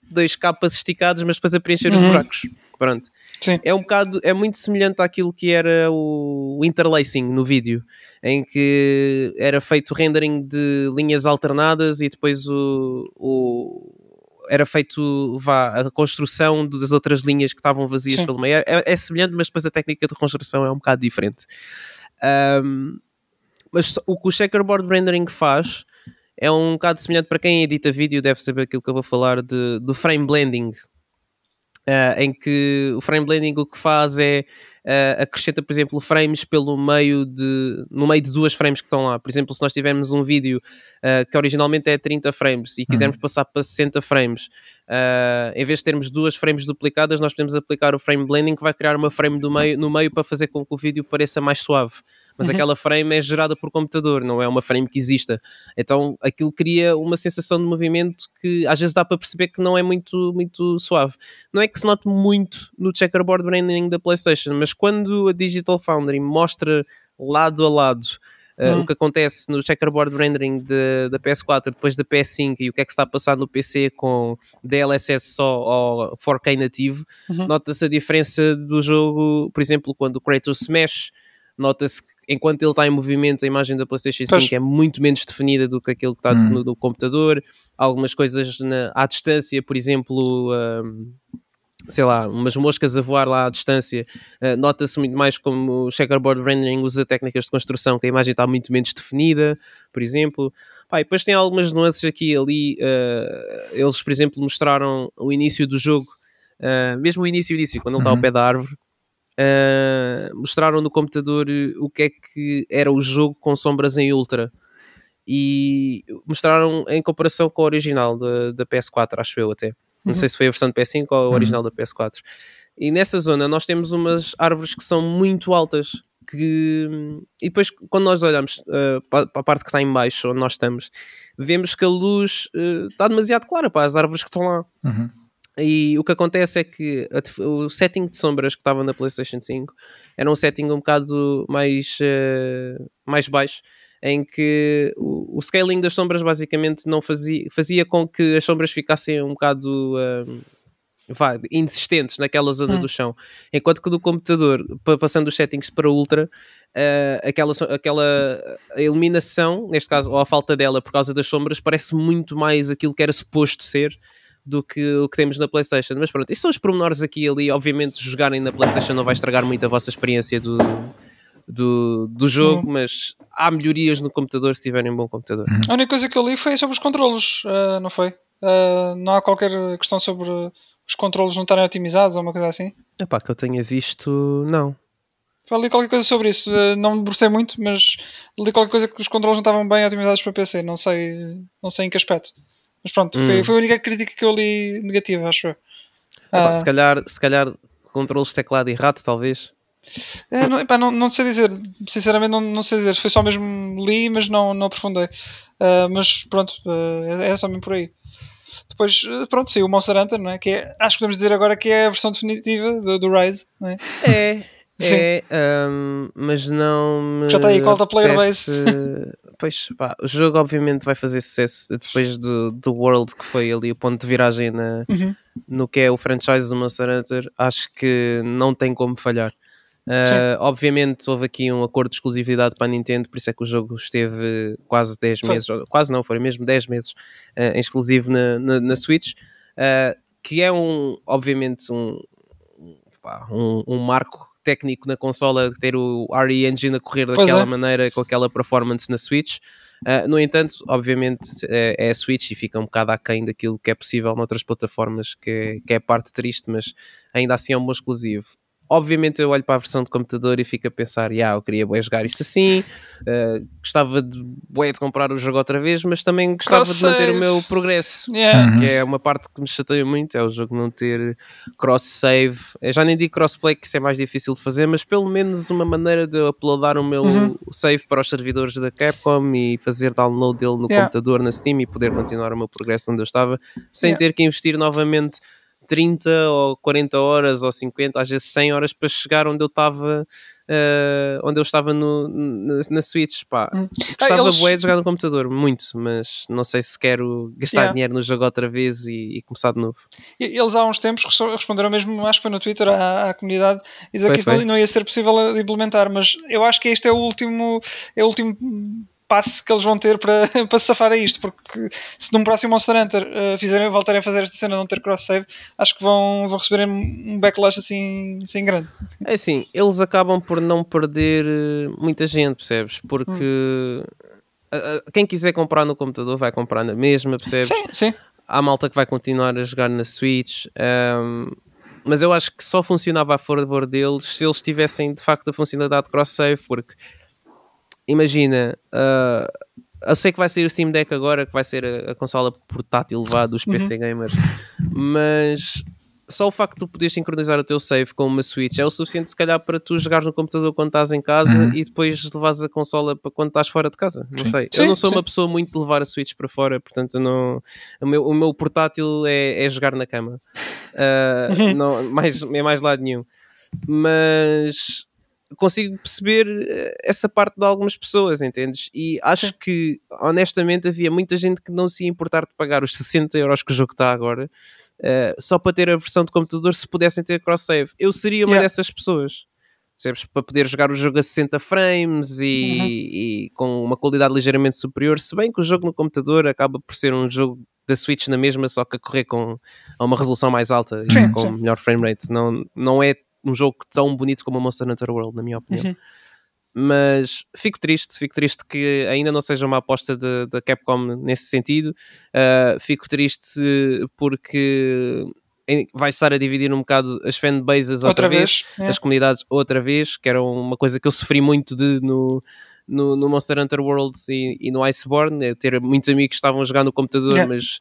dois capas esticados, mas depois a preencher uhum. os buracos. Pronto. Sim. É um bocado, é muito semelhante àquilo que era o interlacing no vídeo, em que era feito rendering de linhas alternadas e depois o, o era feito vá, a construção das outras linhas que estavam vazias Sim. pelo meio. É, é, semelhante, mas depois a técnica de construção é um bocado diferente. Um, mas o que o checkerboard rendering faz é um bocado semelhante para quem edita vídeo, deve saber aquilo que eu vou falar de, do frame blending. Uh, em que o frame blending o que faz é uh, acrescenta, por exemplo, frames pelo meio de no meio de duas frames que estão lá. Por exemplo, se nós tivermos um vídeo uh, que originalmente é 30 frames e quisermos uhum. passar para 60 frames, em vez de termos duas frames duplicadas, nós podemos aplicar o frame blending que vai criar uma frame do meio, no meio para fazer com que o vídeo pareça mais suave mas uhum. aquela frame é gerada por computador, não é uma frame que exista. Então aquilo cria uma sensação de movimento que às vezes dá para perceber que não é muito, muito suave. Não é que se note muito no checkerboard rendering da PlayStation, mas quando a Digital Foundry mostra lado a lado Uh, o que acontece no checkerboard rendering de, da PS4 depois da PS5 e o que é que está a passar no PC com DLSS só ou 4K nativo, uhum. nota-se a diferença do jogo, por exemplo, quando o Kratos mexe, nota-se que enquanto ele está em movimento, a imagem da PlayStation 5 pois. é muito menos definida do que aquilo que está hum. no, no, computador. Algumas coisas na, à distância, por exemplo. Um, sei lá, umas moscas a voar lá à distância, uh, nota-se muito mais como o checkerboard rendering usa técnicas de construção que a imagem está muito menos definida, por exemplo. Pá, e depois tem algumas nuances aqui e ali. Uh, eles, por exemplo, mostraram o início do jogo, uh, mesmo o início, início, quando ele está ao uhum. pé da árvore, uh, mostraram no computador eh, o que é que era o jogo com sombras em ultra e mostraram em comparação com o original da, da PS4, acho eu até. Não uhum. sei se foi a versão de PS5 ou o uhum. original uhum. da PS4. E nessa zona nós temos umas árvores que são muito altas. Que... E depois, quando nós olhamos uh, para a parte que está em baixo, onde nós estamos, vemos que a luz uh, está demasiado clara para as árvores que estão lá. Uhum. E o que acontece é que a, o setting de sombras que estava na PlayStation 5 era um setting um bocado mais, uh, mais baixo, em que o, o, scaling das sombras basicamente não fazia, fazia com que as sombras ficassem um bocado uh, vá, insistentes naquela zona hum. do chão. Enquanto que no computador, passando os settings para ultra, uh, aquela, aquela iluminação, neste caso, ou a falta dela por causa das sombras, parece muito mais aquilo que era suposto ser do que o que temos na PlayStation. Mas pronto, isso são os pormenores aqui e ali. Obviamente, jogarem na PlayStation não vai estragar muito a vossa experiência do, do, do jogo, uhum. mas há melhorias no computador se tiverem um bom computador. Uhum. A única coisa que eu li foi sobre os controles, uh, não foi? Uh, não há qualquer questão sobre os controles não estarem otimizados ou uma coisa assim? Epá, que eu tenha visto, não. Eu li qualquer coisa sobre isso, uh, não me debrucei muito, mas li qualquer coisa que os controles não estavam bem otimizados para PC, não sei, não sei em que aspecto. Mas pronto, foi, Hum. foi a única crítica que eu li negativa, acho eu. Ah, se, calhar, se calhar controles teclado e rato, talvez. é, não, epá, não, não sei dizer, sinceramente não, não sei dizer, foi só mesmo li, mas não, não aprofundei. Ah, mas pronto, é, é só mesmo por aí. Depois, ah, pronto, saiu o Monster Hunter, não é? Que é, acho que podemos dizer agora que é a versão definitiva do, do Rise, não é? É, *laughs* é, ahm, mas não me Já está aí, qual da player apetece- Pois, pá, o jogo obviamente vai fazer sucesso depois do, do World, que foi ali o ponto de viragem na, Uhum. no que é o franchise do Monster Hunter. Acho que não tem como falhar. Ah, obviamente houve aqui um acordo de exclusividade para a Nintendo, por isso é que o jogo esteve quase 10 Foi. meses, quase não, foi mesmo 10 meses ah, em exclusivo na, na, na Switch, ah, que é um, obviamente, um, um, um marco técnico na consola ter o RE Engine a correr Pois daquela é. maneira, com aquela performance na Switch. Ah, no entanto, obviamente é, é a Switch e fica um bocado aquém daquilo que é possível noutras plataformas, que é, que é a parte triste, mas ainda assim é um bom exclusivo. Obviamente eu olho para a versão de computador e fico a pensar, yeah, eu queria bué jogar isto assim, ah, gostava de, bué de comprar o jogo outra vez, mas também gostava de manter o meu progresso Yeah. Uhum. que é uma parte que me chateia muito, é o jogo não ter cross-save. Eu já nem digo crossplay, que isso é mais difícil de fazer, mas pelo menos uma maneira de eu uploadar o meu Uhum. save para os servidores da Capcom e fazer download dele no Yeah. computador, na Steam e poder continuar o meu progresso onde eu estava, sem Yeah. ter que investir novamente 30 ou 40 horas ou 50, às vezes 100 horas para chegar onde eu estava. eh, onde eu estava no, na, na Switch, pá, Hum. gostava Ah, eles- bué de jogar no computador, muito, mas não sei se quero gastar Yeah. dinheiro no jogo outra vez e, e começar de novo. Eles há uns tempos res- responderam mesmo, acho que foi no Twitter, à, à comunidade, e dizer Foi, que isso não, não ia ser possível de implementar, mas eu acho que este é o último, é o último passo que eles vão ter para, *laughs* para safar a isto, porque se num próximo Monster Hunter eh, fizerem, voltarem a fazer esta cena não ter cross-save, acho que vão, vão receber um backlash assim, assim grande. É assim, eles acabam por não perder eh, muita gente, percebes? Porque a- quem quiser comprar no computador vai comprar na mesma, percebes? Sim, sim. Há malta que vai continuar a jogar na Switch. ahm, mas eu acho que só funcionava a favor deles se eles tivessem de facto a funcionalidade de cross-save, porque imagina, ah, eu sei que vai sair o Steam Deck agora, que vai ser a, a consola portátil vá dos PC gamers, mas só o facto de tu poderes sincronizar o teu save com uma Switch é o suficiente, se calhar, para tu jogares no computador quando estás em casa Uhum. e depois levares a consola para quando estás fora de casa. Não Sim. sei. Sim, eu não sou sim. uma pessoa muito de levar a Switch para fora, portanto, não, o, meu, o meu portátil é, é jogar na cama. Ah, Uhum. não, mais, é mais lado nenhum. Mas consigo perceber eh, essa parte de algumas pessoas, entendes? E acho que, honestamente, havia muita gente que não se ia importar de pagar os 60 euros que o jogo está agora eh, só para ter a versão de computador se pudessem ter cross-save. Eu seria uma Yeah. dessas pessoas. Percebes? Para poder jogar o jogo a 60 frames e, Uhum. e com uma qualidade ligeiramente superior, se bem que o jogo no computador acaba por ser um jogo da Switch na mesma, só que a correr com a uma resolução mais alta e Sim, com sim. melhor frame rate. Não, não é um jogo tão bonito como o Monster Hunter World, na minha opinião. Uhum. Mas fico triste, fico triste que ainda não seja uma aposta da Capcom nesse sentido. Uh, fico triste porque vai estar a dividir um bocado as fanbases outra, Outra vez, vez. é. as comunidades outra vez, que era uma coisa que eu sofri muito de no, no, no Monster Hunter World e, e no Iceborne, é ter muitos amigos que estavam a jogar no computador, Yeah. mas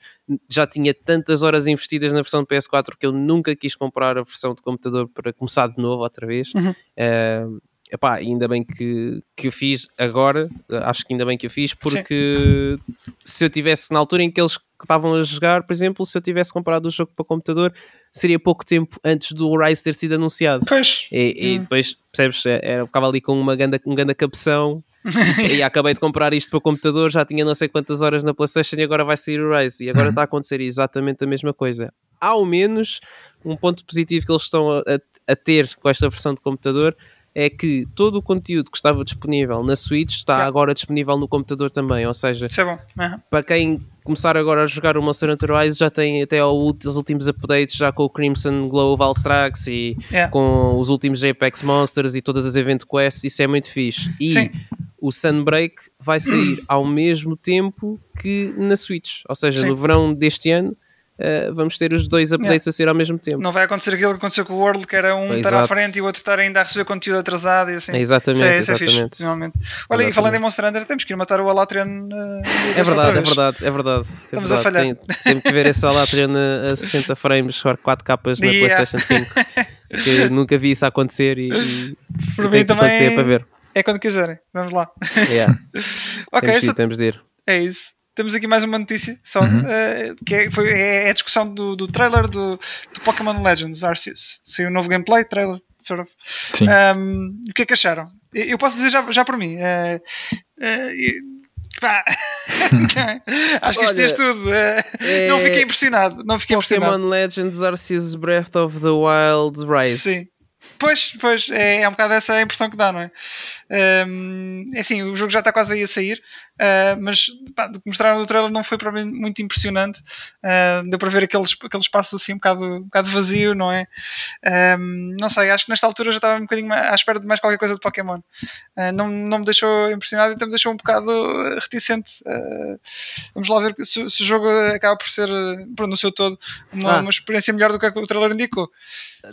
já tinha tantas horas investidas na versão de PS4 que eu nunca quis comprar a versão de computador para começar de novo outra vez. Uhum. Uh, epá, ainda bem que, que eu fiz agora, acho que ainda bem que eu fiz, porque se eu tivesse na altura em que eles estavam a jogar, por exemplo, se eu tivesse comprado o jogo para computador, seria pouco tempo antes do Rise ter sido anunciado. Pois. E, e Hum. depois, percebes, é- eu ficava ali com uma ganda, um ganda cabeção *laughs* e acabei de comprar isto para computador, já tinha não sei quantas horas na Playstation e agora vai sair o Rise. E agora Uhum. está a acontecer exatamente a mesma coisa. Ao menos, um ponto positivo que eles estão a, a- a ter com esta versão de computador é que todo o conteúdo que estava disponível na Switch está Yeah. agora disponível no computador também. Ou seja, é. Aham. para quem começar agora a jogar o Monster Hunter Rise já tem até os últimos updates já com o Crimson Glow Valstrax e Yeah. com os últimos Apex Monsters e todas as Event Quests, isso é muito fixe. E Sim. O Sunbreak vai sair ao mesmo tempo que na Switch, ou seja, Sim. no verão deste ano uh, vamos ter os dois updates yeah. a ser ao mesmo tempo. Não vai acontecer aquilo que aconteceu com o World, que era um estar à frente e o outro estar ainda a receber conteúdo atrasado e assim. É exatamente, isso é, isso exatamente. É fixe, Olha, exatamente. e falando em Monster Hunter, temos que ir matar o Alatrian. Uh, é verdade, é verdade, é verdade. Estamos a falhar. Temos que ver esse Alatrian a 60 frames, 4 capas na yeah. PlayStation 5. que nunca vi isso acontecer e, e *laughs* Por mim também para ver. É quando quiserem, vamos lá. Yeah. *laughs* ok, temos, temos de ir. É isso temos aqui mais uma notícia só, uhum. uh, que é, foi, é a discussão do, do trailer do, do Pokémon Legends Arceus. Saiu um novo gameplay, trailer, sort of. Sim. Um, o que é que acharam? Eu posso dizer já, já por mim. Uh, uh, *laughs* Acho que isto é tudo. É... Não fiquei impressionado. Não fiquei Pokémon impressionado. Legends Arceus Breath of the Wild Rise. Sim. Pois, pois, é, é um bocado essa a impressão que dá, não é? Um, é assim, o jogo já está quase aí a sair, uh, mas pá, do que mostraram no trailer não foi para mim muito impressionante. Uh, deu para ver aqueles, aqueles espaços assim um bocado, um bocado vazio, não é? Um, não sei, acho que nesta altura já estava um bocadinho à espera de mais qualquer coisa de Pokémon. Uh, não, não me deixou impressionado, então me deixou um bocado reticente. vamos lá ver se, se, o jogo acaba por ser, pronto, no seu todo, uma, ah. uma experiência melhor do que o trailer indicou.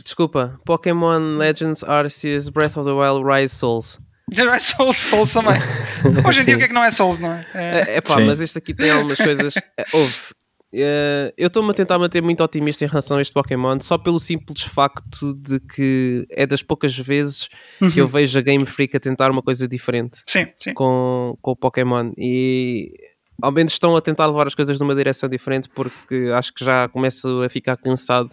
Desculpa, Pokémon Legends Arceus Breath of the Wild Rise Souls. Já é Souls, Souls também. *laughs* Hoje em dia o que é que não é Souls, não é? É, é pá, mas este aqui tem algumas coisas. *laughs* É, houve. Uh, eu estou-me a tentar manter muito otimista em relação a este Pokémon, só pelo simples facto de que é das poucas vezes uhum. que eu vejo a Game Freak a tentar uma coisa diferente sim, sim. Com, com o Pokémon. E ao menos estão a tentar levar as coisas numa direção diferente porque acho que já começo a ficar cansado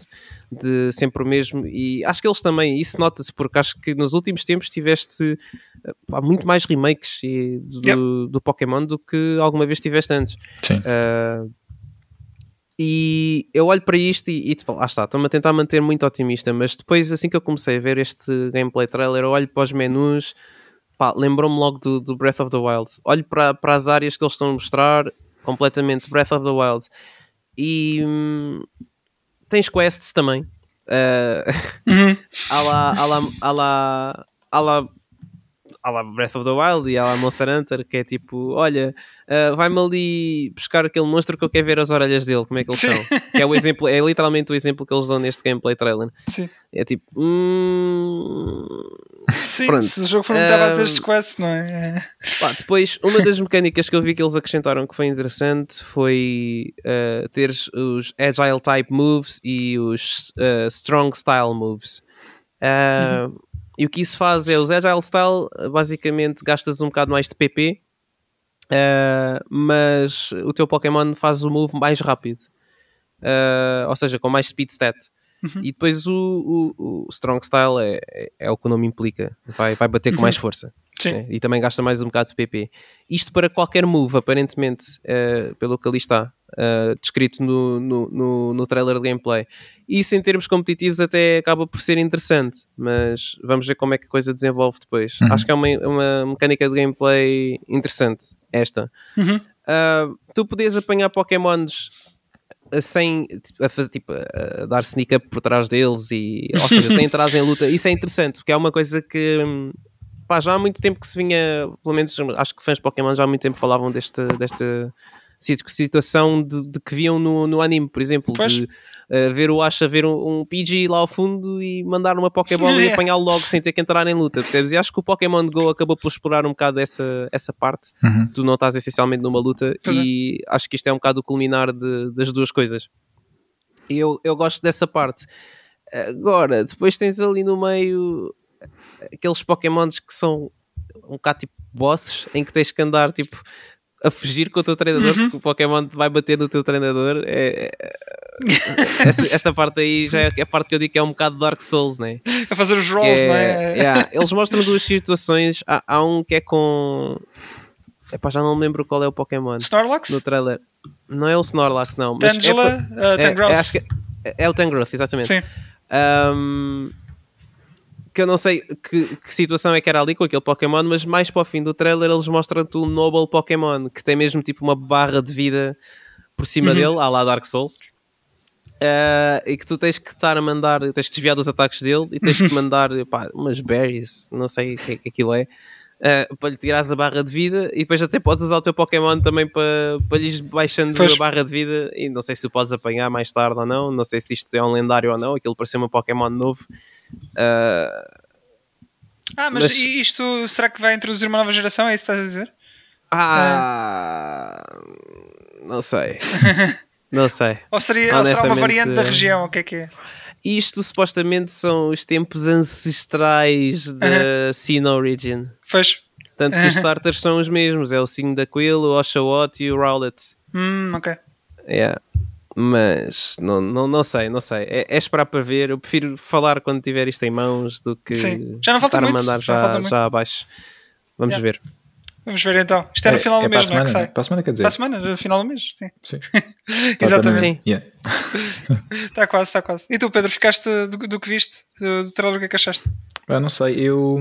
de sempre o mesmo e acho que eles também, isso nota-se porque acho que nos últimos tempos tiveste há muito mais remakes do, yep. do, Pokémon do que alguma vez tiveste antes. Sim. Uh, e eu olho para isto e, e tipo, lá está, estou-me a tentar manter muito otimista, mas depois assim que eu comecei a ver este gameplay trailer, eu olho para os menus lembrou-me logo do, do, Breath of the Wild. Olho para, para as áreas que eles estão a mostrar, completamente Breath of the Wild. E hum, tens quests também. Uh, uhum. há lá, Breath of the Wild e há lá Monster Hunter, que é tipo, olha, uh, vai-me ali buscar aquele monstro que eu quero ver as orelhas dele, como é que eles Sim. são. Que é o exemplo, é literalmente o exemplo que eles dão neste gameplay trailer. Sim. É tipo, hum... Sim, Pronto. se o jogo for uh, a ter quest, não é? Pá, depois, uma das mecânicas que eu vi que eles acrescentaram que foi interessante foi uh, ter os Agile Type Moves e os uh, Strong Style Moves. Uh, uhum e o que isso faz é os Agile Style, basicamente gastas um bocado mais de PP, uh, mas o teu Pokémon faz o move mais rápido. Ou seja, com mais speed stat. Uhum. E depois o, o, o Strong Style é, é, é, o que o nome implica, vai, vai bater com uhum. mais força. É, e também gasta mais um bocado de PP. Isto para qualquer move, aparentemente, uh, pelo que ali está uh, descrito no, no, no, no, trailer de gameplay. Isso em termos competitivos até acaba por ser interessante, mas vamos ver como é que a coisa desenvolve depois. Uhum. Acho que é uma, uma mecânica de gameplay interessante, esta. Uhum. Uh, tu podias apanhar Pokémons sem a fazer tipo a dar sneak up por trás deles e ou seja, sem *laughs* entrar em luta, isso é interessante porque é uma coisa que pá, já há muito tempo que se vinha, pelo menos acho que fãs de Pokémon já há muito tempo falavam deste, desta situação de, de, que viam no, no anime, por exemplo, pois. de uh, ver o Asha ver um, um PG lá ao fundo e mandar uma Pokébola e *laughs* apanhá-lo logo sem ter que entrar em luta, percebes? E acho que o Pokémon Go acabou por explorar um bocado essa, essa parte, uhum. tu não estás essencialmente numa luta pois e é. acho que isto é um bocado o culminar de, das duas coisas. E eu, eu gosto dessa parte. Agora, depois tens ali no meio aqueles Pokémons que são um bocado tipo bosses em que tens que andar tipo a fugir com o teu treinador uhum. porque o Pokémon vai bater no teu treinador. É, é, *laughs* essa, esta parte aí já é a parte que eu digo que é um bocado Dark Souls, né? A fazer os rolls, é, não é? Yeah, *laughs* eles mostram duas situações. Há, há um que é com. Epá, já não lembro qual é o Pokémon. Snorlax? No trailer. Não é o Snorlax, não. Mas Tangela, é, uh, Tangrowth. É, acho que é, é o Tangrowth, exatamente. Sim. Um, que eu não sei que, que, situação é que era ali com aquele Pokémon, mas mais para o fim do trailer eles mostram-te o Noble Pokémon, que tem mesmo tipo uma barra de vida por cima uhum. dele, à lá Dark Souls. Uh, e que tu tens que estar a mandar, tens que desviar dos ataques dele e tens que *laughs* mandar pá, umas berries, não sei o que, que aquilo é, uh, para lhe tirares a barra de vida e depois até podes usar o teu Pokémon também para, para lhes baixando Pois. a barra de vida e não sei se o podes apanhar mais tarde ou não, não sei se isto é um lendário ou não, aquilo pareceu um Pokémon novo. Uh, Ah, mas, Mas- isto será que vai introduzir uma nova geração? É isso que estás a dizer? ah, não sei. *laughs* Não sei. Ou, seria, ou será uma variante da região? O que é que é? Isto supostamente são os tempos ancestrais da Sinnoh Origin. Pois. Tanto que os starters são os mesmos: é o Signo da Quill, o Oshawott e o Rowlet. Hum, ok. Yeah. Mas não, não, não sei, não sei. É, é esperar para ver. Eu prefiro falar quando tiver isto em mãos do que Sim. Já não falta estar a muito, mandar já já, já abaixo. Vamos Yeah. ver. Vamos ver então. Isto é no final do para a mês, não é que semana, sai? né? Para a semana, quer dizer. Para a semana, no final do mês, sim. Sim. *laughs* Exatamente. Sim. Yeah. Está *laughs* quase, está quase. E tu, Pedro, ficaste do, do que viste? Do, do trailer, o que é que achaste? Ah, não sei, eu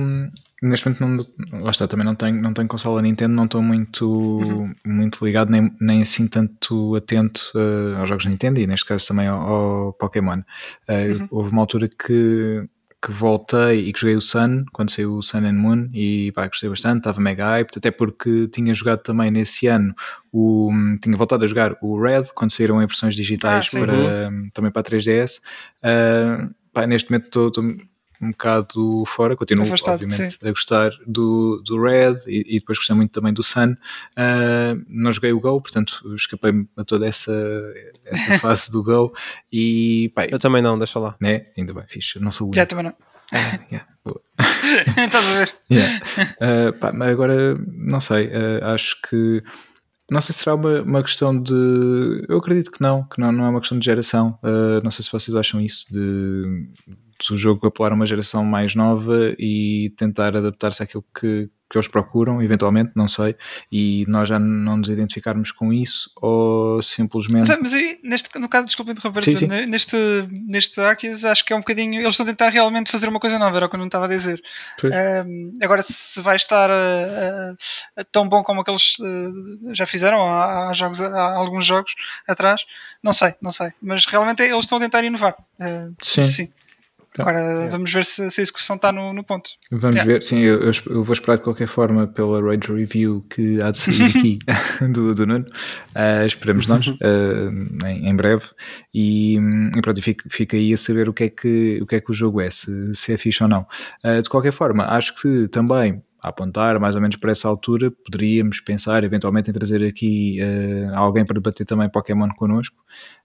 neste momento não, lá está, também não tenho, não tenho consola Nintendo, não estou muito, muito ligado, nem, nem assim tanto atento eh, aos jogos Nintendo e neste caso também ao, ao Pokémon. Eh, Houve uma altura que, que voltei e que joguei o Sun, quando saiu o Sun and Moon, e pá, gostei bastante, estava mega hyped, até porque tinha jogado também nesse ano, o, tinha voltado a jogar o Red, quando saíram em versões digitais Ah, para, também para a 3DS. Eh, pá, neste momento estou um bocado fora, continuo Afastado, obviamente a gostar do, do Red e, e depois gostei muito também do Sun. Ah, não joguei o Go, portanto escapei-me a toda essa, essa *laughs* fase do Go e pá, Eu também não, deixa lá. né? ainda bem, fixe, não sou o Já único. também não. Ah, yeah, boa. *laughs* Estás a ver? *laughs* Yeah. Uh, pá, mas agora, não sei, uh, acho que. Não sei se será uma, uma questão de. Eu acredito que não, que não, não é uma questão de geração. Uh, não sei se vocês acham isso, de o jogo apelar a uma geração mais nova e tentar adaptar-se àquilo que, que eles procuram, eventualmente, não sei, e nós já não nos identificarmos com isso, ou simplesmente. Mas, mas e neste, no caso, desculpa interromper, Sim, sim. neste, neste Arceus acho que é um bocadinho. Eles estão a tentar realmente fazer uma coisa nova, era o que eu não estava a dizer. Ahm, agora, se vai estar ah, ah, tão bom como aqueles ah, já fizeram há, há jogos, há alguns jogos atrás, não sei, não sei. Mas realmente eles estão a tentar inovar. Ah, Sim. sim. Tá. Agora vamos ver se, se a execução está no, no ponto. Vamos Yeah. ver, sim, eu, eu vou esperar de qualquer forma pela Rage Review que há de sair aqui *laughs* do, do Nuno. Ah, esperamos nós ah, em, em breve. E, e pronto, fica, fica aí a saber o que é que o, que é que o jogo é, se, se é fixe ou não. Ah, de qualquer forma, acho que também. A apontar mais ou menos para essa altura, poderíamos pensar eventualmente em trazer aqui ah, alguém para bater também Pokémon connosco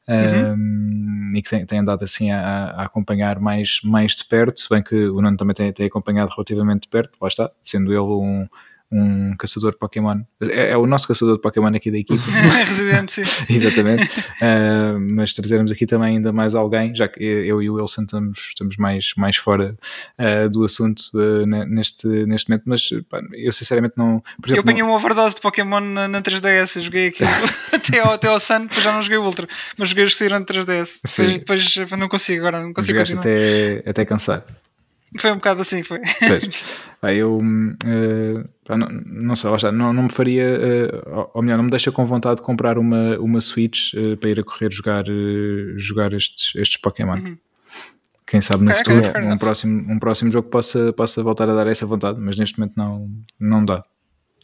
um, e que tem, tem andado assim a, a acompanhar mais, mais de perto, se bem que o Nuno também tem, tem acompanhado relativamente de perto, lá está, sendo ele um, um caçador de Pokémon. É, é o nosso caçador de Pokémon aqui da equipa. *laughs* Residente, sim. *laughs* Exatamente. Uh, mas trazermos aqui também ainda mais alguém, já que eu e o Wilson estamos, estamos mais, mais fora uh, do assunto uh, ne- neste, neste momento, mas pá, eu sinceramente não. Por Eu exemplo, apanhei uma overdose de Pokémon na, na 3DS. Eu joguei aquilo *laughs* até, ao, até ao Sun, depois já não joguei o Ultra, mas joguei os que saíram de 3DS. Sim. Depois, depois não consigo agora, não não consigo jogaste continuar. até, até cansar. Foi um bocado assim, foi. *laughs* Pá, eu pá, não, não sei, está, não, não me faria, eh, ou- melhor, não me deixa com vontade de comprar uma, uma Switch eh, para ir a correr jogar, eh, jogar estes, estes Pokémon. Quem sabe no futuro um, enough. próximo, um próximo jogo possa, possa voltar a dar essa vontade, mas neste momento não, não dá.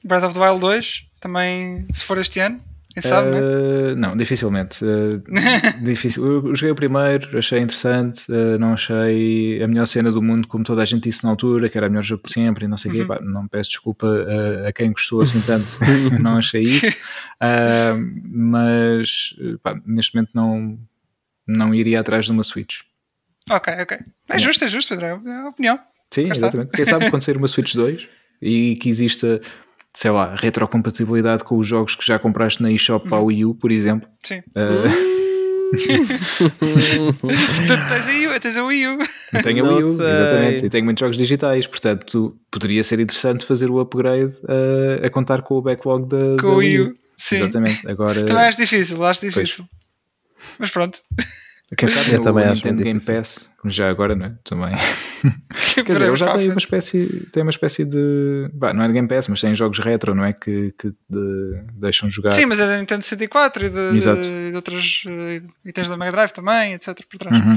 Breath of the Wild 2, também, se for este ano, quem sabe, né? Eh, Não, dificilmente. Eh, *laughs* difícil. Eu joguei o primeiro, achei interessante, eh, não achei a melhor cena do mundo, como toda a gente disse na altura, que era o melhor jogo de sempre e não sei o quê. Pá, não peço desculpa eh, a quem gostou assim tanto, *laughs* não achei isso. Mas pá, neste momento não, não iria atrás de uma Switch. Ok, ok. É justo, é justo, Pedro. É a opinião. Sim, exatamente. Quem sabe sair uma Switch 2 e que exista, sei lá, retrocompatibilidade com os jogos que já compraste na eShop para a Wii U, por exemplo. Sim. Ah, *laughs* tu tens a, Wii U, tens a Wii U. Tenho a Wii U, sei. exatamente, e tenho muitos jogos digitais, portanto poderia ser interessante fazer o upgrade uh, a contar com o backlog da, da Com o Wii U. Sim. Exatamente, agora Também acho difícil, acho difícil. Mas pronto. quem sabe Eu o também acho Nintendo muito Game difícil. Pass, já agora, não é? Também. *laughs* Quer dizer, ele já tem uma espécie, tem uma espécie de. Bah, não é de Game Pass, mas tem jogos retro, não é? Que, que de- deixam jogar. Sim, mas é da Nintendo 64 e de, de, de outras. eh, E tens da Mega Drive também, etc. Por trás. Uhum.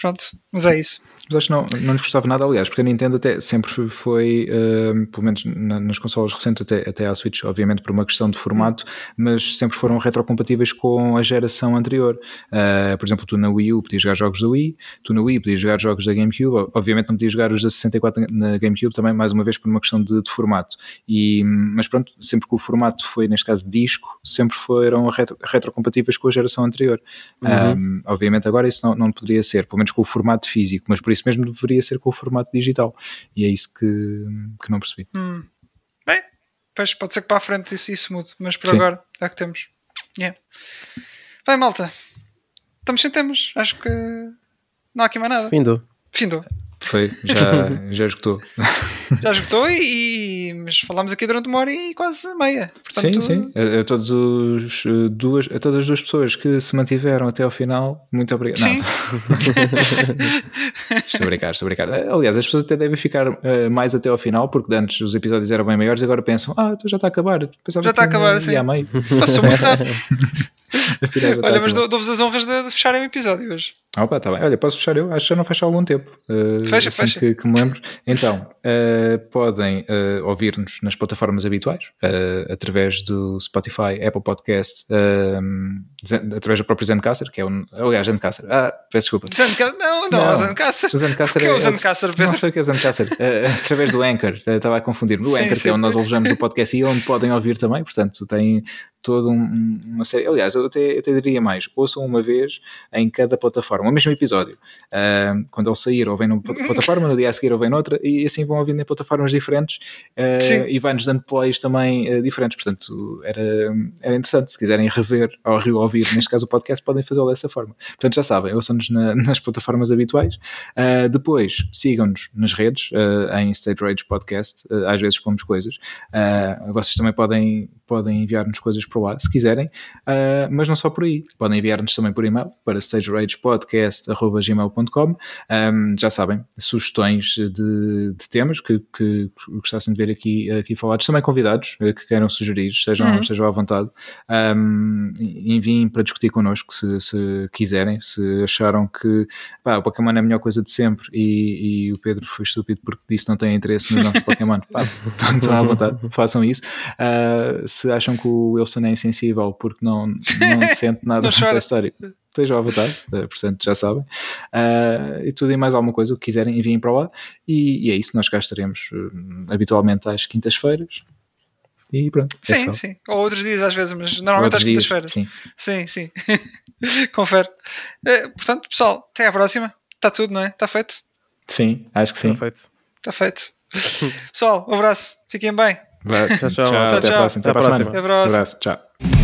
Pronto, mas é isso. Mas acho que não, não nos gostava nada, aliás, porque a Nintendo até sempre foi, uh, pelo menos na, nas consolas recentes, até, até à Switch, obviamente por uma questão de formato, mas sempre foram retrocompatíveis com a geração anterior. Uh, por exemplo, tu na Wii U podias jogar jogos da Wii, tu na Wii podias jogar jogos da GameCube, obviamente não podias jogar os da 64 na GameCube também, mais uma vez por uma questão de, de formato. E, mas pronto, sempre que o formato foi, neste caso, disco, sempre foram retro, retrocompatíveis com a geração anterior. Uhum. Um, obviamente agora isso não, não poderia ser, pelo menos com o formato físico, mas por isso mesmo deveria ser com o formato digital. E é isso que, que não percebi. Hum. Bem, pois pode ser que para a frente isso, isso mude, mas por Sim. agora é que temos. Yeah. Bem, malta, estamos sem temas. Acho que não há aqui mais nada. Findo. Findo. Foi, já, *laughs* já esgotou. Já esgotou e, mas falámos aqui durante uma hora e quase meia. Portanto, sim, sim. A, a, todos os, duas, a todas as duas pessoas que se mantiveram até ao final, muito obrigado. Sim. *laughs* estou a brincar, estou a brincar. Aliás, as pessoas até devem ficar uh, mais até ao final, porque antes os episódios eram bem maiores e agora pensam, ah, então já está a acabar. Pensava já está a acabar, sim. Meio. Passou muito rápido. *laughs* Olha, mas dou-vos as honras de, de fecharem o episódio hoje. Opa, tá bem. Olha, posso fechar eu? Acho que já não fecho há algum tempo. Uh, fecha, assim fecha. Que, que, me lembro. Então, uh, podem uh, ouvir-nos nas plataformas habituais, através do Spotify, Apple Podcast, através do próprio Zencaster, que é um. Aliás, Zencaster. Ah, peço desculpa. Zencaster? Não, não, não. Zencaster. O Zencaster é, é, o Zencaster, Pedro? Não sei o que é Zencaster. através do Anchor. Estava a confundir-me. O Anchor, sim, que é onde nós alojamos o podcast e onde podem ouvir também. Portanto, tem toda um, uma série. Aliás, eu até, até diria mais: ouçam uma vez em cada plataforma, o mesmo episódio. Uh, quando ele sair, ouvem numa plataforma, no dia a seguir ouvem noutra, e assim vão ouvindo em plataformas diferentes uh, e vai-nos dando plays também uh, diferentes. Portanto, era, era interessante. Se quiserem rever ou reouvir, neste caso o podcast, podem fazê-lo dessa forma. Portanto, já sabem, ouçam-nos na, *laughs* nas plataformas habituais. depois, sigam-nos nas redes, em Stage Rage Podcast. às vezes pomos coisas. vocês também podem, podem enviar-nos coisas para lá, se quiserem, uh, mas não só por aí. Podem enviar-nos também por e-mail para stageragepodcast.gmail.com. Um, já sabem, sugestões de, de temas que, que, gostassem de ver aqui, aqui falados, também convidados eh, que queiram sugerir, sejam, uhum. sejam à vontade. Um, enviem para discutir connosco se, se quiserem, se acharam que pá, o Pokémon é a melhor coisa de sempre e, e o Pedro foi estúpido porque disse que não tem interesse nos novos *laughs* Pokémon. Pá, estão à vontade, façam isso. Uh, se acham que o Wilson é insensível porque não, não *laughs* sente nada da história, estejam à vontade, eh, portanto já sabem. Uh, e tudo e mais alguma coisa, o que quiserem, enviem para lá. E, e é isso, nós cá estaremos uh, habitualmente às quintas-feiras. E pronto. É sim, sim. Ou outros dias às vezes, mas normalmente às quintas-feiras. Sim, sim. sim. *laughs* Confere. Uh, portanto, pessoal, até à próxima. Está tudo, não é? Está feito? Sim, acho que sim. Está feito. Está feito. *laughs* Pessoal, um abraço. Fiquem bem. Vai. Tchau, tchau. tchau, até, tchau. A próxima. Até, até a próxima. Até a próxima. Um abraço. Tchau.